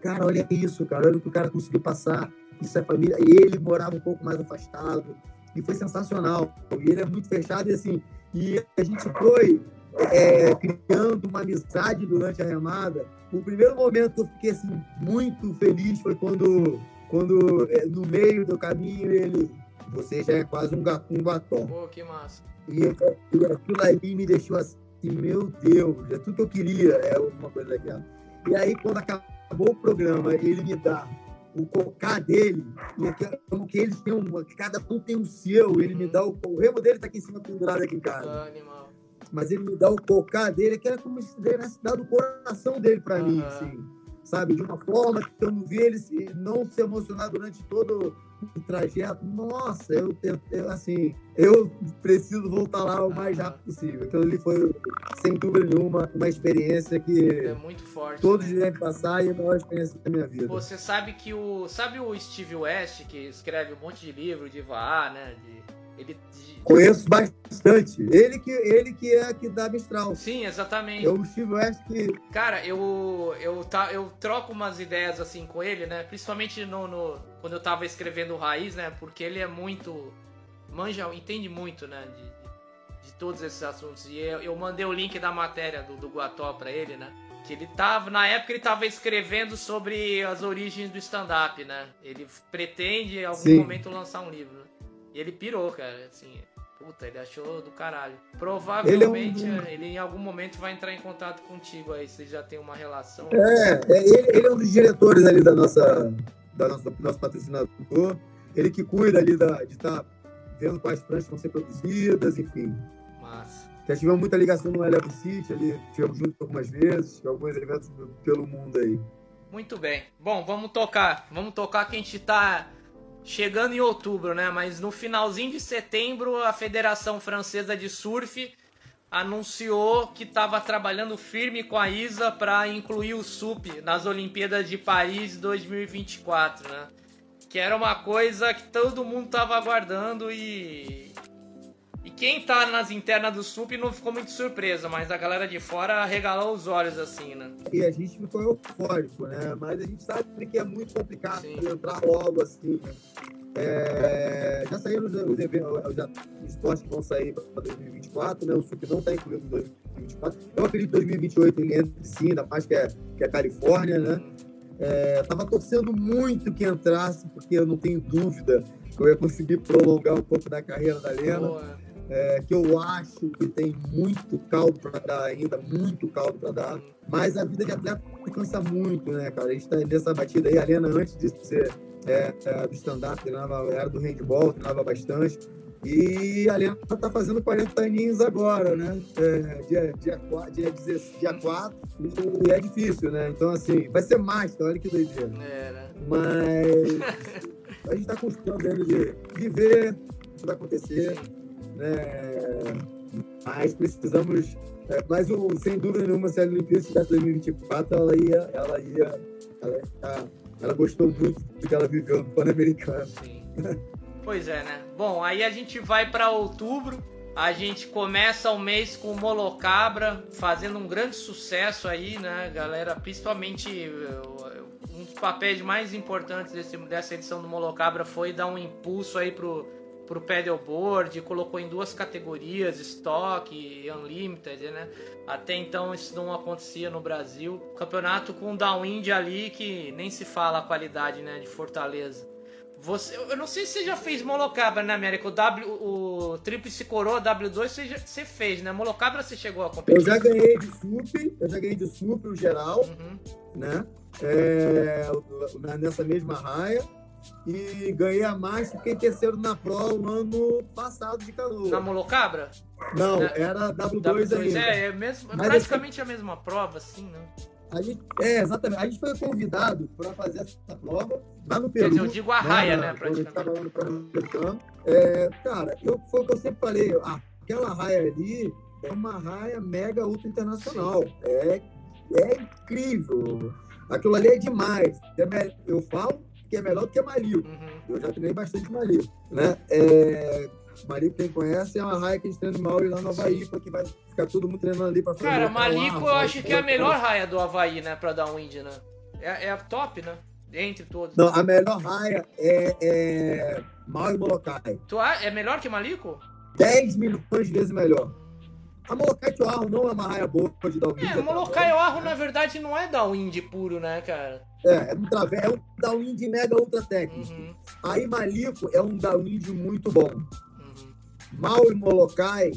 Cara, olha isso, cara, olha o que o cara conseguiu passar. Isso é família. E ele morava um pouco mais afastado. E foi sensacional. E ele é muito fechado, e assim, e a gente foi é, criando uma amizade durante a remada. O primeiro momento que eu fiquei assim, muito feliz foi quando, quando é, no meio do caminho ele. Você já é quase um, um batom. Pô, que massa. E aquilo ali me deixou assim, meu Deus, é tudo que eu queria, é uma coisa legal. E aí, quando acabou o programa, ele me dá o cocá dele, e como que eles têm um, cada um tem um seu, ele me dá o, o remo dele tá aqui em cima pendurado aqui em casa. Animal. Mas ele me dá o cocá dele, que era como se tivesse dado o coração dele para uhum. mim, assim, sabe? De uma forma que eu não vi ele se, não se emocionar durante todo o trajeto. Nossa, eu, eu, eu, assim, eu preciso voltar lá o mais rápido possível. Aquilo ali foi, sem dúvida nenhuma, uma experiência que é muito forte. Todos né? devem passar e é a maior experiência da minha vida. Você sabe que o. Sabe o Steve West, que escreve um monte de livro de VAR, né? De ele... Conheço bastante. Ele que, ele que é que dá Mistral. Sim, exatamente. É Steve West que. Cara, eu, eu, tá, eu troco umas ideias assim com ele, né? Principalmente no, no, quando eu tava escrevendo o Raiz, né? Porque ele é muito. Manja, entende muito, né? De, de todos esses assuntos. E eu, eu mandei o link da matéria do, do Guató pra ele, né? Que ele tava, na época ele tava escrevendo sobre as origens do stand-up, né? Ele pretende em algum Sim. momento lançar um livro. E ele pirou, cara, assim. Puta, ele achou do caralho. Provavelmente ele, é um... ele, em algum momento vai entrar em contato contigo aí, você já tem uma relação. É, é ele, ele, é um dos diretores ali da nossa, da nossa nosso patrocinador. Ele que cuida ali da, de estar tá vendo quais pranchas vão ser produzidas, enfim. Massa. Já tivemos muita ligação no Elevo City ali, tivemos junto algumas vezes, alguns eventos pelo mundo aí. Muito bem. Bom, vamos tocar. Vamos tocar que a gente tá chegando em outubro, né? Mas no finalzinho de setembro, a Federação Francesa de Surf anunciou que estava trabalhando firme com a ISA para incluir o SUP nas Olimpíadas de Paris 2024, né? Que era uma coisa que todo mundo estava aguardando e e quem tá nas internas do SUP não ficou muito surpresa, mas a galera de fora regalou os olhos assim, né? E a gente ficou eufórico, né? Mas a gente sabe que é muito complicado Sim. entrar logo assim. Né? É, já saíram os, os, eventos, já, os esportes que vão sair para 2024, né? O SUP não está incluído em 2024. Eu acredito que 2028 ele entre sim, ainda mais que é, que é Califórnia, né? É, tava torcendo muito que entrasse, porque eu não tenho dúvida que eu ia conseguir prolongar um pouco da carreira da Lena. Boa é, que eu acho que tem muito caldo para dar ainda, muito caldo para dar. Mas a vida de atleta cansa muito, né, cara? A gente está nessa batida aí. A Lena, antes de ser é, é, do stand-up, era do handball, treinava bastante. E a Lena está fazendo 40 aninhos agora, né? É, dia, dia, 4, dia, dia 4, e é difícil, né? Então, assim, vai ser mais, olha que doideira. É, né? Mas a gente está construindo de viver o que vai acontecer. Né? Mas precisamos. É, mas o, sem dúvida nenhuma, se a Olimpíada estivesse 2024, ela ia. Ela, ia ela, ela, gostou muito do que ela viveu no Pan-Americano. Pois é, né? Bom, aí a gente vai para outubro. A gente começa o mês com o Molocabra fazendo um grande sucesso aí, né, galera? Principalmente um dos papéis mais importantes desse, dessa edição do Molocabra foi dar um impulso aí pro, pro paddleboard, colocou em duas categorias, Stock e Unlimited, né? Até então isso não acontecia no Brasil. Campeonato com downwind ali que nem se fala a qualidade, né, de Fortaleza. Você, eu não sei se você já fez Molocabra na né, América. O, w, o Tríplice Coroa W2 você, já, você fez, né? Molocabra você chegou a competir? Eu já ganhei de SUP, eu já ganhei de SUP o geral, uhum. né? É, nessa mesma raia e ganhei a Master, fiquei terceiro na Pro o ano passado de Canoa. Na Molocabra? Não, é, era W2, W2 ainda. É, é mesmo, praticamente assim, a mesma prova, assim, né? A gente, é, exatamente. A gente foi convidado para fazer essa prova lá no Peru. Quer dizer, eu digo a né, raia, né, praticamente. Lá é, cara, eu, foi o que eu sempre falei. Ah, aquela raia ali é uma raia mega ultra internacional. É, é incrível. Aquilo ali é demais. Eu falo que é melhor do que Malio. Uhum. Eu já treinei bastante Malio. Né? É, Malico, quem conhece, é uma raia que eles treinam mal lá no Havaí, porque vai ficar todo mundo treinando ali pra fazer. Cara, Malico eu acho que é a melhor raia do Havaí, né, pra dar um wind, né? É, é a top, né? Entre todos. Não, a melhor raia é, é Maui Molokai. Tu é melhor que Malico? 10 milhões de vezes melhor. A Molokai Oahu não é uma raia boa de downwind. É, Molokai Oahu, na verdade, não é downwind puro, né, cara? É, é um, trave... é um downwind mega ultra técnico. Uhum. Aí Malico é um downwind muito bom. Uhum. Maui Molokai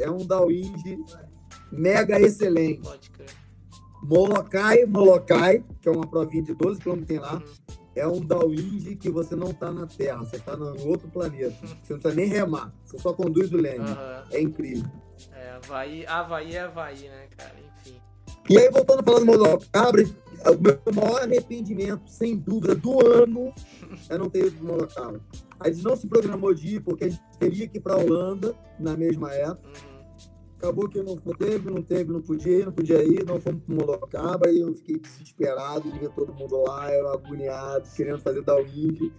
é um downwind mega excelente. Pode crer. Molokai, Molokai, que é uma provinha de 12 km tem lá, uhum. é um downwind que você não está na Terra, você está em outro planeta. Uhum. Você não precisa nem remar, você só conduz o leme. É incrível. É, Havaí, Havaí é Havaí, né, cara? Enfim. E aí, voltando a falar do Monocabra, o meu maior arrependimento, sem dúvida, do ano <laughs> é não ter ido pro Monocabra. A gente não se programou de ir, porque a gente teria que ir para a Holanda na mesma época. Uhum. Acabou que não teve, não teve, não podia ir, não podia ir, não fomos para Molocaba e eu fiquei desesperado de ver todo mundo lá, eu agoniado, querendo fazer downwind.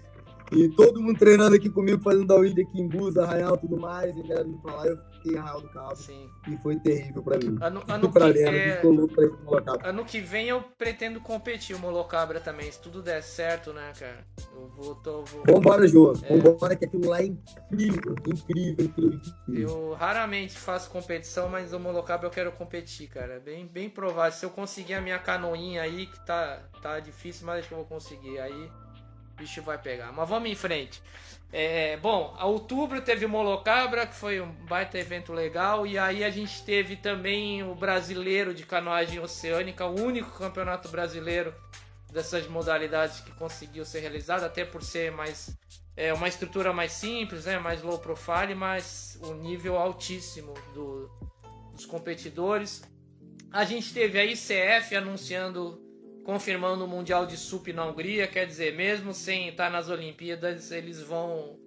E todo mundo treinando aqui comigo, fazendo downwind aqui em Busa, Arraial e tudo mais, e galera indo pra lá, eu fiquei Arraial do Cabo. Sim. E foi terrível pra mim. Ano, ano, que, Lena, é... ano que vem eu pretendo competir o Molocabra também, se tudo der certo, né, cara? Eu vou. Tô, vou... Vambora, João. É... Vambora, que aquilo lá é incrível, incrível, incrível, incrível. Eu raramente faço competição, mas o Molocabra eu quero competir, cara. Bem, bem provável. Se eu conseguir a minha canoinha aí, que tá, tá difícil, mas acho que eu vou conseguir. Aí bicho vai pegar. Mas vamos em frente. É, bom, outubro teve Molocabra, que foi um baita evento legal, e aí a gente teve também o brasileiro de canoagem oceânica, o único campeonato brasileiro dessas modalidades que conseguiu ser realizado, até por ser mais é, uma estrutura mais simples, né, mais low profile, mas o um nível altíssimo do, dos competidores. A gente teve a ICF anunciando confirmando o Mundial de SUP na Hungria, quer dizer, mesmo sem estar nas Olimpíadas, eles vão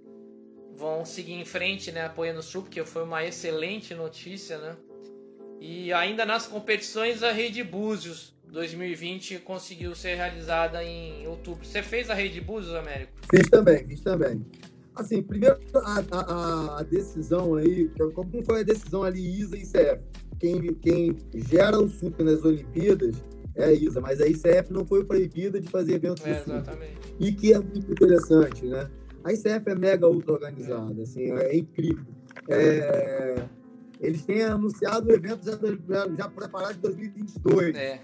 vão seguir em frente, né, apoiando o SUP, que foi uma excelente notícia, né? E ainda nas competições a Rede Búzios 2020 conseguiu ser realizada em outubro. Você fez a Rede Búzios, Américo? Fiz também, fiz também. Assim, primeiro a, a, a decisão aí, como foi a decisão ali ISA e ICF? Quem, quem gera o SUP nas Olimpíadas é a ISA, mas a ICF não foi proibida de fazer eventos é, exatamente. E que é muito interessante, né? A ICF é mega ultra organizada, assim, é incrível. É, eles têm anunciado o evento já, já, preparado de 2022. É.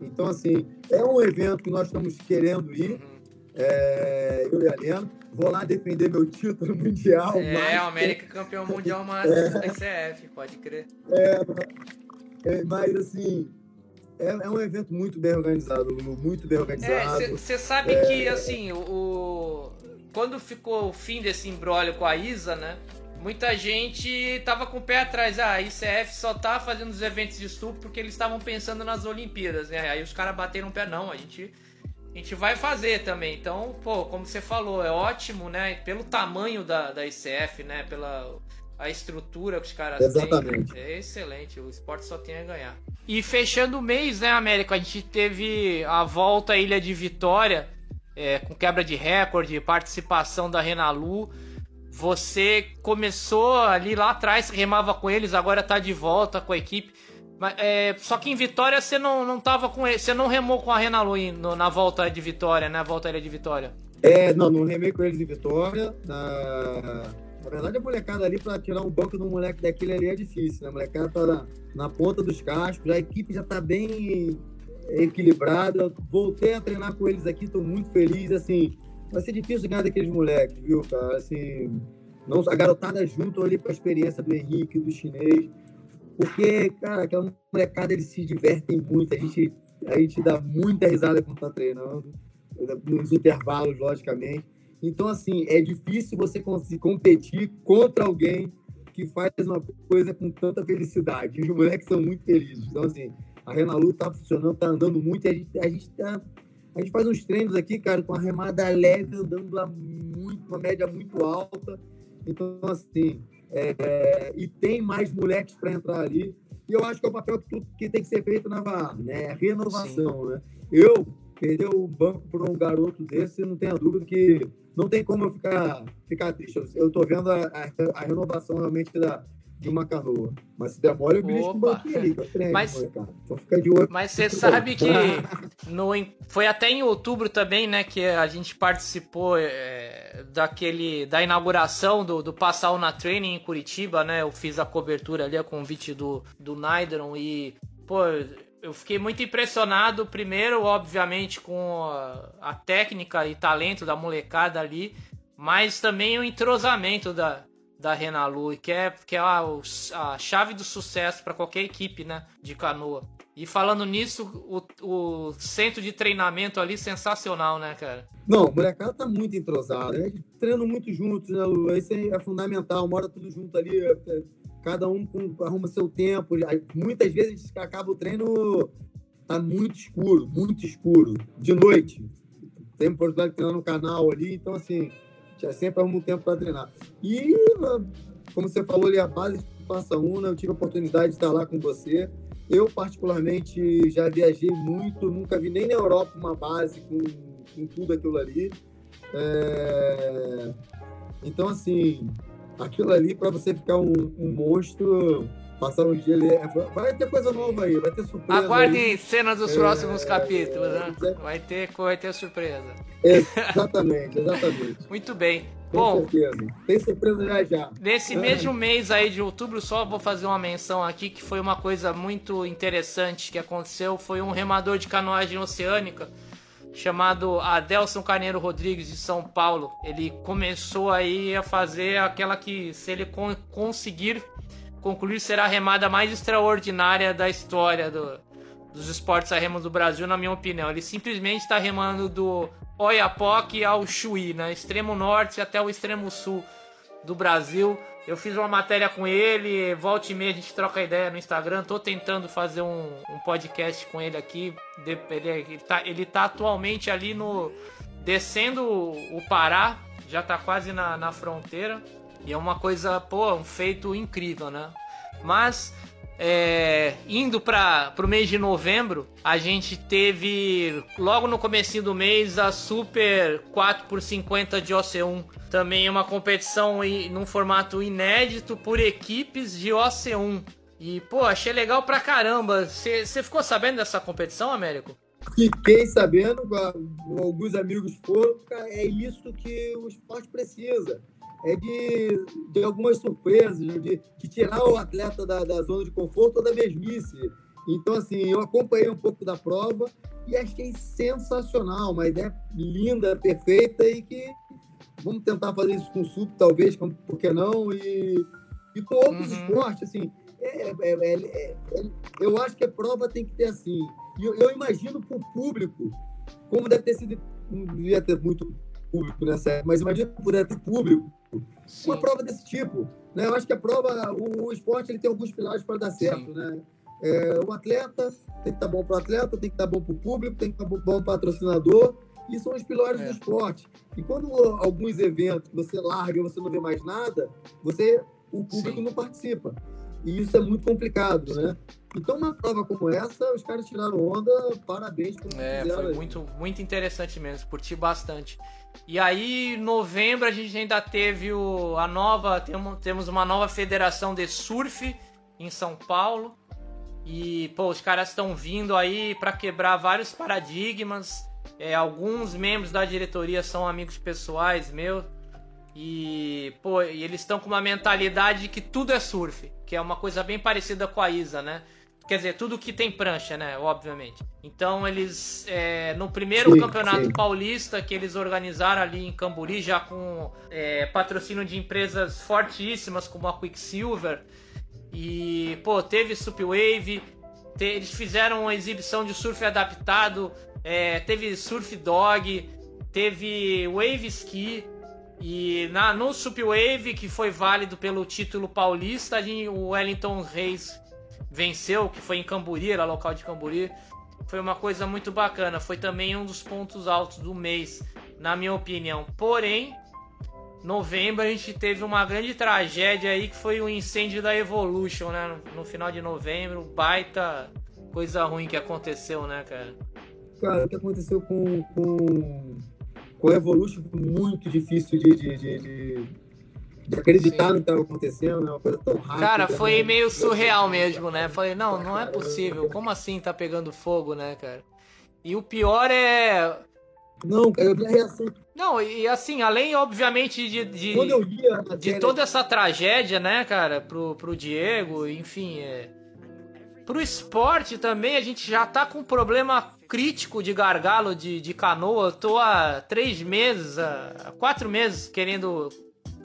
Então, assim, é um evento que nós estamos querendo ir. Uhum. É, eu e a Lena. Vou lá defender meu título <laughs> mundial. É, o América campeão mundial mais <laughs> é, da ICF, pode crer. É, é, mas assim, é, é, um evento muito bem organizado, muito bem organizado. Você é, sabe é... que, assim, o, quando ficou o fim desse embrólio com a ISA, né? Muita gente tava com o pé atrás. Ah, a ICF só tá fazendo os eventos de estupro porque eles estavam pensando nas Olimpíadas, né? Aí os caras bateram o pé, não, a gente, a gente vai fazer também. Então, pô, como você falou, é ótimo, né? Pelo tamanho da, da ICF, né? Pela a estrutura que os caras Exatamente. têm. É excelente, o esporte só tem a ganhar. E fechando o mês, né, América, a gente teve a volta à Ilha de Vitória, é, com quebra de recorde, participação da Renalu. Você começou ali lá atrás, remava com eles, agora tá de volta com a equipe. É, só que em Vitória você não, não tava com ele, você não remou com a Renalu na volta de Vitória, né? Volta à Ilha de Vitória. É, não, não remei com eles em Vitória. Na na verdade, a molecada ali, para tirar um banco de um moleque daquele ali é difícil, né? A molecada tá na, na ponta dos cascos, a equipe já tá bem equilibrada. Voltei a treinar com eles aqui, tô muito feliz. Assim, vai ser difícil ganhar daqueles moleques, viu, cara? Assim, não, a garotada junto ali com a experiência do Henrique, do chinês. Porque, cara, aquela molecada, eles se divertem muito. A gente, a gente dá muita risada quando tá treinando, nos intervalos, logicamente. Então, assim, é difícil você conseguir competir contra alguém que faz uma coisa com tanta felicidade. Os moleques são muito felizes. Então, assim, a Renalu tá funcionando, tá andando muito. A gente, a gente, tá, a gente faz uns treinos aqui, cara, com a remada leve, andando lá muito, uma média muito alta. Então, assim, é, e tem mais moleques para entrar ali. E eu acho que é o papel que, tem que ser feito na VAR, né? Renovação, Sim. né? Eu Perder o banco por um garoto desse, não tenha dúvida que não tem como eu ficar, ficar triste. Eu estou vendo a, a, a, renovação realmente da, de uma canoa. Mas se demora, eu belisco um banquinho ali, treino, mas, Então fica de olho. Mas você sabe que <laughs> no, foi até em outubro também, né, que a gente participou é, daquele da inauguração do, do Passar na Training em Curitiba, né? Eu fiz a cobertura ali a convite do, do Naideron e, pô, eu fiquei muito impressionado, primeiro, obviamente, com a, técnica e talento da molecada ali, mas também o entrosamento da, da Renalu, que é, que é a, a chave do sucesso para qualquer equipe né, de canoa. E falando nisso, o, o centro de treinamento ali sensacional, né, cara? Não, o molecada tá muito entrosado. Né? Treinam muito juntos, né, Lu? Isso é fundamental. Mora tudo junto ali. É, é, cada um arruma seu tempo. Muitas vezes acaba o treino tá muito escuro, muito escuro, de noite. Tem oportunidade de treinar no canal ali, então assim, já sempre arruma um tempo para treinar. E, como você falou ali, a base Passa Una, eu tive a oportunidade de estar lá com você. Eu, particularmente, já viajei muito, nunca vi nem na Europa uma base com, com tudo aquilo ali. É... Então, assim, aquilo ali, para você ficar um, um, monstro, passar um dia ali. É, vai ter coisa nova aí, vai ter surpresa. Aguardem aí. cenas dos é, próximos capítulos, né? É. Vai ter, vai ter surpresa. Exatamente, exatamente. <laughs> Muito bem. Tem Bom, certeza. Tem surpresa já já. Nesse mesmo mês aí de outubro, só vou fazer uma menção aqui que foi uma coisa muito interessante que aconteceu. Foi um remador de canoagem oceânica chamado Adelson Carneiro Rodrigues de São Paulo. Ele começou aí a fazer aquela que, se ele con conseguir concluir, será a remada mais extraordinária da história do, dos esportes a remo do Brasil, na minha opinião. Ele simplesmente está remando do Oiapoque ao Chuí, né? extremo norte até o extremo sul do Brasil. Eu fiz uma matéria com ele, volta e meia a gente troca ideia no Instagram. Tô tentando fazer um, um podcast com ele aqui. Ele, ele, tá, ele tá atualmente ali no. descendo o Pará, já tá quase na, na fronteira. E é uma coisa, pô, um feito incrível, né? Mas é, indo para o mês de novembro, a gente teve logo no começo do mês a Super 4x50 de OC1. Também uma competição num formato inédito por equipes de OC1. E, pô, achei legal pra caramba. Você ficou sabendo dessa competição, Américo? Fiquei sabendo, alguns amigos foram, é isso que o esporte precisa é de, de algumas surpresas, de, de tirar o atleta da, da zona de conforto ou da mesmice. Então, assim, eu acompanhei um pouco da prova e achei sensacional, uma ideia linda, perfeita e que vamos tentar fazer isso com o SUP, talvez, por que não? E, e com outros uhum. esportes, assim, é, é, é, é, eu acho que a prova tem que ter assim. E eu, eu imagino para o público, como deve ter sido, não devia ter muito público nessa época, mas imagina poder ter público Sim. uma prova desse tipo. Né? Eu acho que a prova, o, o esporte ele tem alguns pilares para dar certo. Né? É, o atleta tem que estar tá bom para o atleta, tem que estar tá bom para o público, tem que estar tá bom para o patrocinador. E são os pilares é. do esporte. E quando alguns eventos você larga e você não vê mais nada, você o público Sim. não participa. E isso é muito complicado, né? Então, uma prova como essa, os caras tiraram onda, parabéns por É, foi aí. muito, muito interessante mesmo, curti bastante. E aí, em novembro, a gente ainda teve o, a nova. Temos, temos uma nova federação de surf em São Paulo. E, pô, os caras estão vindo aí para quebrar vários paradigmas. É, alguns membros da diretoria são amigos pessoais meus. E, pô, e eles estão com uma mentalidade de que tudo é surf, que é uma coisa bem parecida com a Isa, né? Quer dizer, tudo que tem prancha, né? Obviamente. Então eles. É, no primeiro sim, campeonato sim. paulista que eles organizaram ali em Camburi, já com é, patrocínio de empresas fortíssimas como a Quicksilver. E, pô, teve Supwave, te, eles fizeram uma exibição de surf adaptado, é, teve Surf Dog, teve Wave Ski. E na, no Supwave, que foi válido pelo título paulista, o Wellington Reis venceu, que foi em Camburi, era local de Camburi. Foi uma coisa muito bacana. Foi também um dos pontos altos do mês, na minha opinião. Porém, novembro a gente teve uma grande tragédia aí que foi o incêndio da Evolution, né? No, final de novembro, baita coisa ruim que aconteceu, né, cara? cara, o que aconteceu com, com, com o Evolution foi muito difícil de, de, de, de, de acreditar Sim. no que estava acontecendo, né? Uma coisa tão rápida. Cara, foi né? meio surreal mesmo, né? Falei, não, não é possível. Como assim tá pegando fogo, né, cara? E o pior é. Não, cara, eu vi a reação. Não, e assim, além, obviamente, de, de, de toda essa tragédia, né, cara, pro, pro Diego, enfim, é Pro esporte também, a gente já tá com um problema crítico de gargalo de, de canoa. Eu tô há três meses, há quatro meses querendo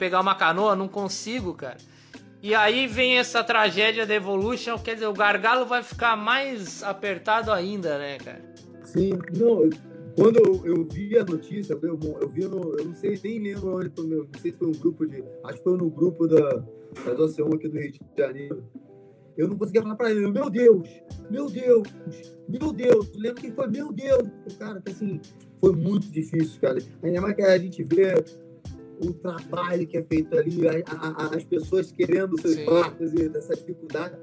pegar uma canoa, não consigo, cara. E aí vem essa tragédia da Evolution, quer dizer, o gargalo vai ficar mais apertado ainda, né, cara? Sim, não, quando eu, eu vi a notícia, eu, eu vi no, eu não sei, nem lembro onde foi, não sei se foi um grupo de, acho que foi no grupo da, da Oceano aqui do Rio de Janeiro, eu não conseguia falar para ele, meu Deus, meu Deus, meu Deus. Lembro que foi, meu Deus. Cara, assim, foi muito difícil, cara. Ainda mais que a gente vê o trabalho que é feito ali, a, a, as pessoas querendo seus Sim. barcos e dessa dificuldade.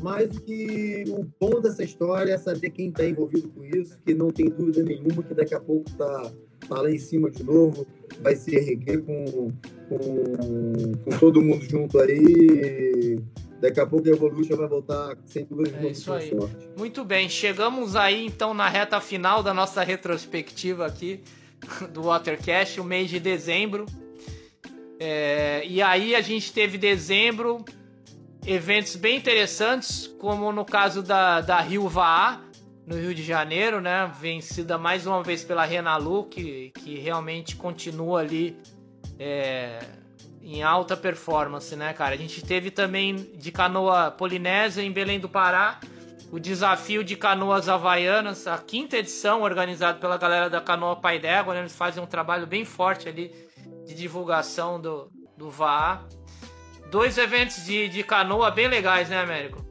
Mas que o bom dessa história é saber quem está envolvido com isso, que não tem dúvida nenhuma que daqui a pouco está tá lá em cima de novo, vai se erguer com, com, com todo mundo junto aí Daqui a pouco a Evolution vai voltar sem dúvida é isso aí. Forte. Muito bem, chegamos aí então na reta final da nossa retrospectiva aqui do Watercast, o mês de dezembro. É, e aí a gente teve dezembro eventos bem interessantes, como no caso da, da Rio Vaá, no Rio de Janeiro, né? Vencida mais uma vez pela Renalu, que, que realmente continua ali é, em alta performance, né, cara? A gente teve também de canoa polinésia em Belém do Pará, o desafio de canoas havaianas, a quinta edição, organizado pela galera da Canoa Pai d'Égua, né? Eles fazem um trabalho bem forte ali de divulgação do, do VAA. Dois eventos de, de canoa bem legais, né, Américo?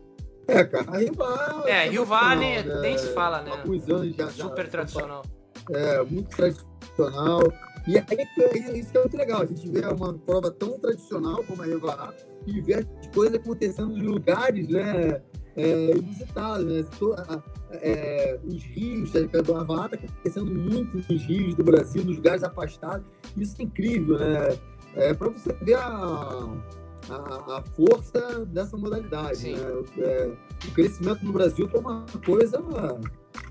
É, cara, a Rio Vale. É, Rio Vale né? nem se fala, né? Alguns anos já. Super já, tradicional. É, muito tradicional. E aí, é isso que é muito legal, a gente vê uma prova tão tradicional como a Revará e vê as coisas acontecendo em lugares né, é, inusitados. Né? É, os rios, a do Avará está acontecendo muito nos rios do Brasil, nos lugares afastados. Isso é incrível, né? É, para você ver a, a, a, força dessa modalidade. Né? É, o crescimento no Brasil é uma coisa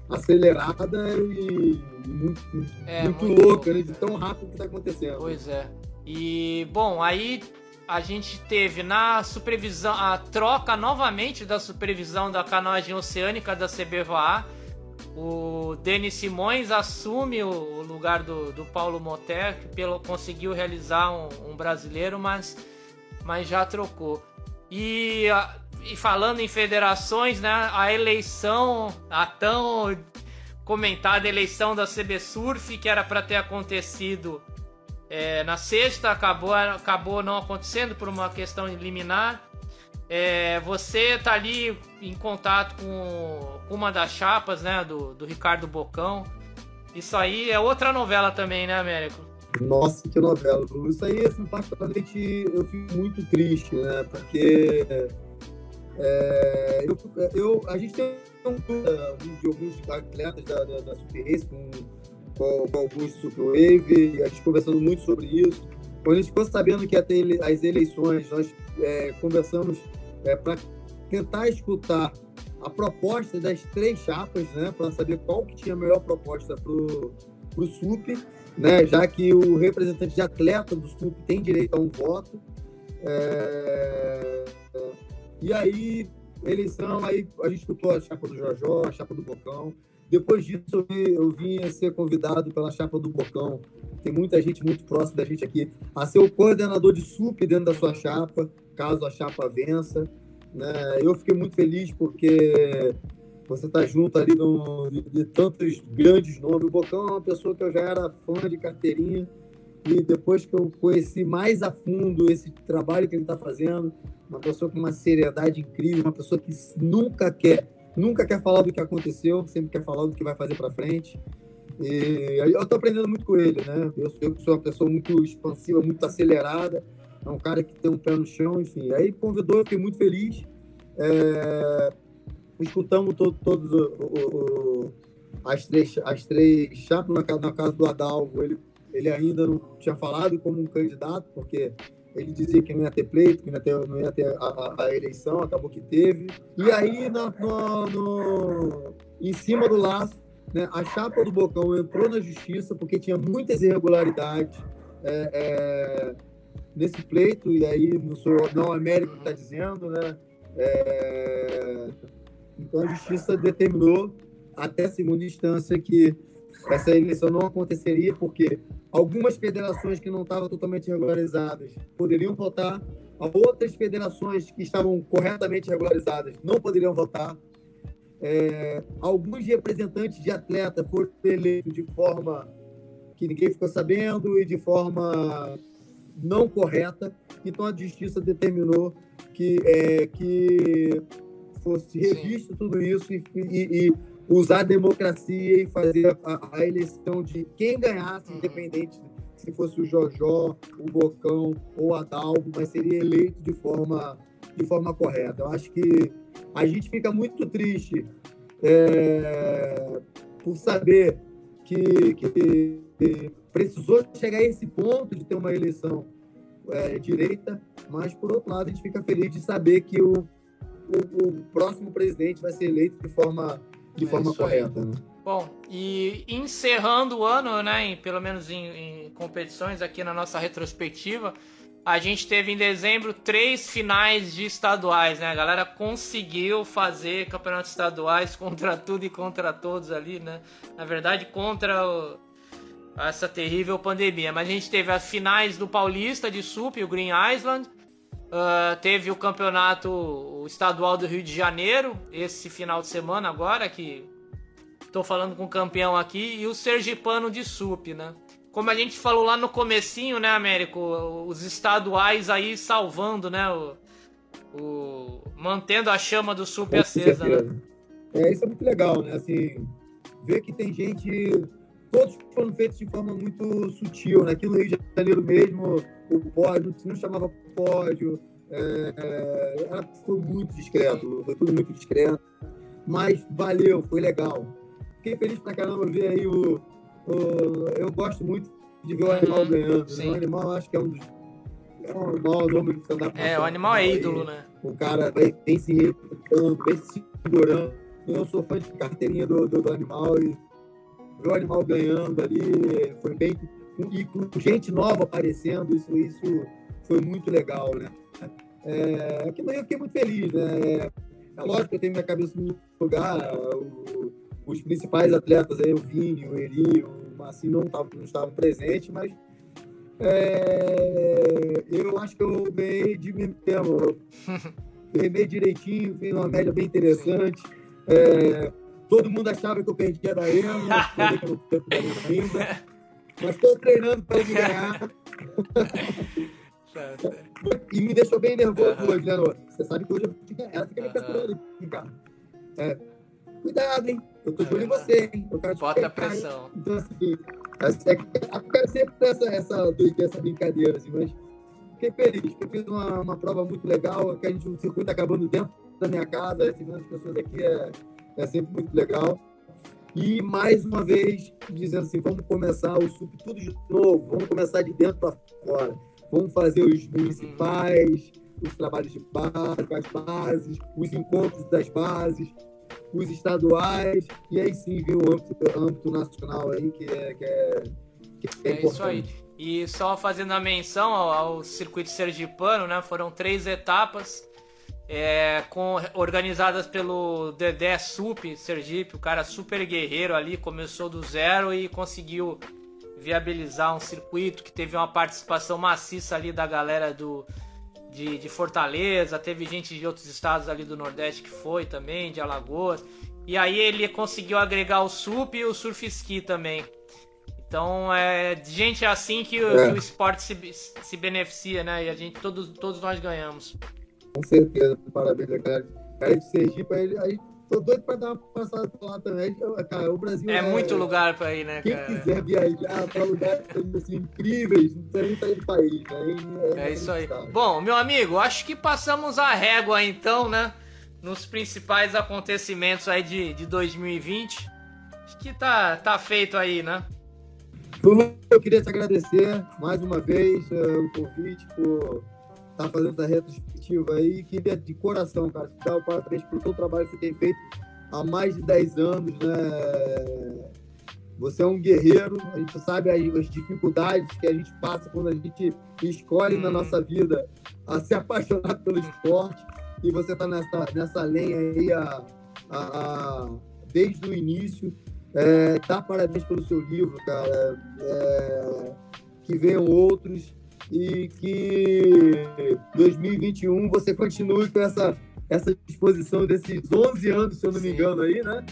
acelerada e muito, é, muito, muito louca, né? De tão rápido que está acontecendo. Pois é. E, bom, aí a gente teve na supervisão, a troca novamente da supervisão da canoagem oceânica da CBVA. O Denis Simões assume o, lugar do, do Paulo Moter, que pelo, conseguiu realizar um, um brasileiro, mas, mas já trocou. E e falando em federações, né, a eleição, a tão comentada eleição da CB Surf, que era para ter acontecido é, na sexta, acabou, acabou não acontecendo por uma questão liminar. É, você tá ali em contato com, com, uma das chapas, né, do, do Ricardo Bocão. Isso aí é outra novela também, né, Américo? Nossa, que novela. Isso aí, assim, particularmente, eu fico muito triste, né? Porque é, eu, eu, a gente tem um de alguns atletas da, da, da Super Race com, com alguns Super Wave, a gente conversando muito sobre isso. Quando a gente ficou sabendo que ia ter as eleições, nós é, conversamos é, para tentar escutar a proposta das três chapas, né, para saber qual que tinha a melhor proposta para o SUP, né, já que o representante de atleta do SUP tem direito a um voto. É, e aí, eleição, aí a gente escutou a chapa do Jojó, a chapa do Bocão. Depois disso, eu, vi, eu vim a ser convidado pela chapa do Bocão. Tem muita gente muito próxima da gente aqui. A ser o coordenador de SUP dentro da sua chapa, caso a chapa vença. Né? Eu fiquei muito feliz porque você está junto ali no, de, tantos grandes nomes. O Bocão é uma pessoa que eu já era fã de carteirinha e depois que eu conheci mais a fundo esse trabalho que ele está fazendo, uma pessoa com uma seriedade incrível, uma pessoa que nunca quer, nunca quer falar do que aconteceu, sempre quer falar do que vai fazer para frente. E eu estou aprendendo muito com ele, né? Eu, eu sou uma pessoa muito expansiva, muito acelerada, é um cara que tem um pé no chão, enfim. Aí convidou, eu fiquei muito feliz. É... Escutamos todos todo, as três, as três chapas na, na casa do Adalvo, ele, ele ainda não tinha falado como um candidato, porque ele dizia que não ia ter pleito, que não ia ter, não ia ter a, a, a eleição, acabou que teve. E aí, na, no, no, em cima do laço, né, a chapa do Bocão entrou na justiça porque tinha muitas irregularidades é, é, nesse pleito, e aí não sou não Américo está dizendo, né? É, então a justiça determinou até segunda instância que essa eleição não aconteceria porque algumas federações que não estavam totalmente regularizadas poderiam votar, outras federações que estavam corretamente regularizadas não poderiam votar. É, alguns representantes de atleta foram eleitos de forma que ninguém ficou sabendo e de forma não correta. Então a justiça determinou que, é, que fosse revisto Sim. tudo isso e, e, e, usar a democracia e fazer a, a, eleição de quem ganhasse, uhum. independente se fosse o Jojó, o Bocão ou o Adalvo, mas seria eleito de forma, de forma correta. Eu acho que a gente fica muito triste é, por saber que, que, precisou chegar a esse ponto de ter uma eleição é, direita, mas, por outro lado, a gente fica feliz de saber que o, o, o próximo presidente vai ser eleito de forma, de é forma correta. Né? Bom, e encerrando o ano, né, em, pelo menos em, em competições aqui na nossa retrospectiva, a gente teve em dezembro três finais de estaduais, né? A galera conseguiu fazer campeonatos estaduais <laughs> contra tudo e contra todos ali, né? Na verdade, contra o, essa terrível pandemia. Mas a gente teve as finais do Paulista de Sup, o Green Island. Uh, teve o campeonato estadual do Rio de Janeiro, esse final de semana agora, que estou falando com o campeão aqui, e o Sergipano de Sup, né? como a gente falou lá no comecinho, né, Américo, os estaduais aí salvando, né, o, o mantendo a chama do SUP Com acesa, né? né? É, isso é muito legal, né, assim, ver que tem gente, todos foram feitos de forma muito sutil, né, aqui no Rio de Janeiro mesmo, o pódio, se não chamava pódio, é, foi muito discreto, foi tudo muito discreto, mas valeu, foi legal. Fiquei feliz pra caramba ver aí o eu gosto muito de ver o animal ganhando. Sim. O animal acho que é um dos. É um animal, nome você dá É, o animal é ídolo, né? O cara vai, vem se reputando, vem se segurando. Eu sou fã de carteirinha do, do, do animal e ver o animal ganhando ali foi bem. E com gente nova aparecendo, isso, isso foi muito legal, né? É, aqui eu fiquei muito feliz, né? É lógico que eu tenho minha cabeça no lugar. O, os principais atletas aí, o Vini, o Eri, o Massim não estavam não estavam presentes, mas é, eu acho que eu ganhei de mim mesmo. <laughs> Direitinho, fiz uma média bem interessante. É, todo mundo achava que eu perdia da Ema. <laughs> Mas estou treinando para ele <laughs> ganhar. e me deixou bem nervoso hoje, né, Você sabe que hoje eu, ela fica me capturando aqui, cara. É, cuidado, hein? Eu tô de olho em você, hein? Eu quero Bota a pressão. Então, assim, eu quero sempre ter essa, essa, essa brincadeira, assim, mas fiquei feliz, porque eu fiz uma, uma prova muito legal, que a gente, o circuito acabando dentro da minha casa, recebendo as pessoas aqui é, é sempre muito legal. E mais uma vez, dizendo assim, vamos começar o SUP tudo de novo, vamos começar de dentro para fora. Vamos fazer os municipais, os trabalhos de base, as bases, os encontros das bases, os estaduais, e aí sim vir o âmbito, âmbito nacional aí, que é, que é, que é, é isso aí. E só fazendo a menção ao, ao circuito sergipano, né? Foram três etapas é, com, organizadas pelo Dedé Sup Sergipe, o cara super guerreiro ali, começou do zero e conseguiu viabilizar um circuito que teve uma participação maciça ali da galera do de, de Fortaleza, teve gente de outros estados ali do Nordeste que foi também, de Alagoas. E aí ele conseguiu agregar o SUP e o surf ski também. Então é gente assim que, é. que o esporte se, se beneficia, né? E a gente, todos, todos nós ganhamos. Com certeza, parabéns, cara. Cara de Sergipe, aí, aí Tô doido pra dar uma passada lá também. Cara, o Brasil é, é muito lugar pra ir, né, quem cara? Quem quiser viajar pra lugares assim, incríveis, não precisa nem sair do país, né? É, é isso aí. Bom, meu amigo, acho que passamos a régua então, né? Nos principais acontecimentos aí de, de 2020. Acho que tá, tá feito aí, né? Eu queria te agradecer mais uma vez uh, o convite por tá fazendo essa retrospectiva aí. Queria de coração, cara, te dar o parabéns por todo o trabalho que você tem feito há mais de 10 anos, né? Você é um guerreiro, a gente sabe as dificuldades que a gente passa quando a gente escolhe na uhum. nossa vida a se apaixonar pelo esporte e você está nessa, nessa lenha aí a, a, a, desde o início. É, tá parabéns pelo seu livro, cara. É, que venham outros e que 2021 você continue com essa, essa disposição desses 11 anos, se eu não me engano, aí, né?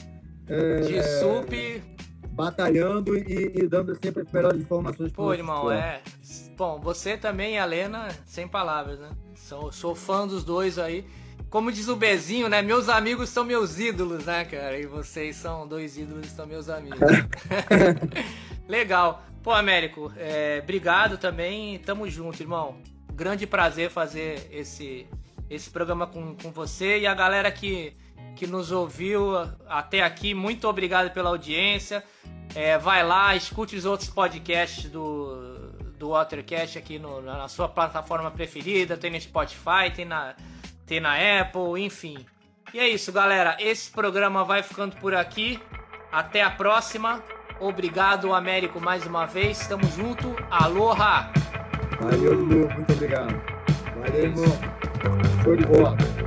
É, de SUP. Batalhando e, e, dando sempre as melhores informações Pô, irmão, é. Bom, você também e a Lena, sem palavras, né? Sou, sou fã dos dois aí. Como diz o Bezinho, né? Meus amigos são meus ídolos, né, cara? E vocês são dois ídolos, são meus amigos. <laughs> <laughs> Legal. Pô, Américo, é, obrigado também. Tamo junto, irmão. Grande prazer fazer esse, esse programa com, com você e a galera que, que nos ouviu até aqui. Muito obrigado pela audiência. É, vai lá, escute os outros podcasts do, do Watercast aqui no, na sua plataforma preferida. Tem no Spotify, tem na tem na Apple, enfim. E é isso, galera. Esse programa vai ficando por aqui. Até a próxima. Obrigado, Américo, mais uma vez. Tamo junto. Aloha! Valeu, meu. Muito obrigado. Valeu, irmão. Show de.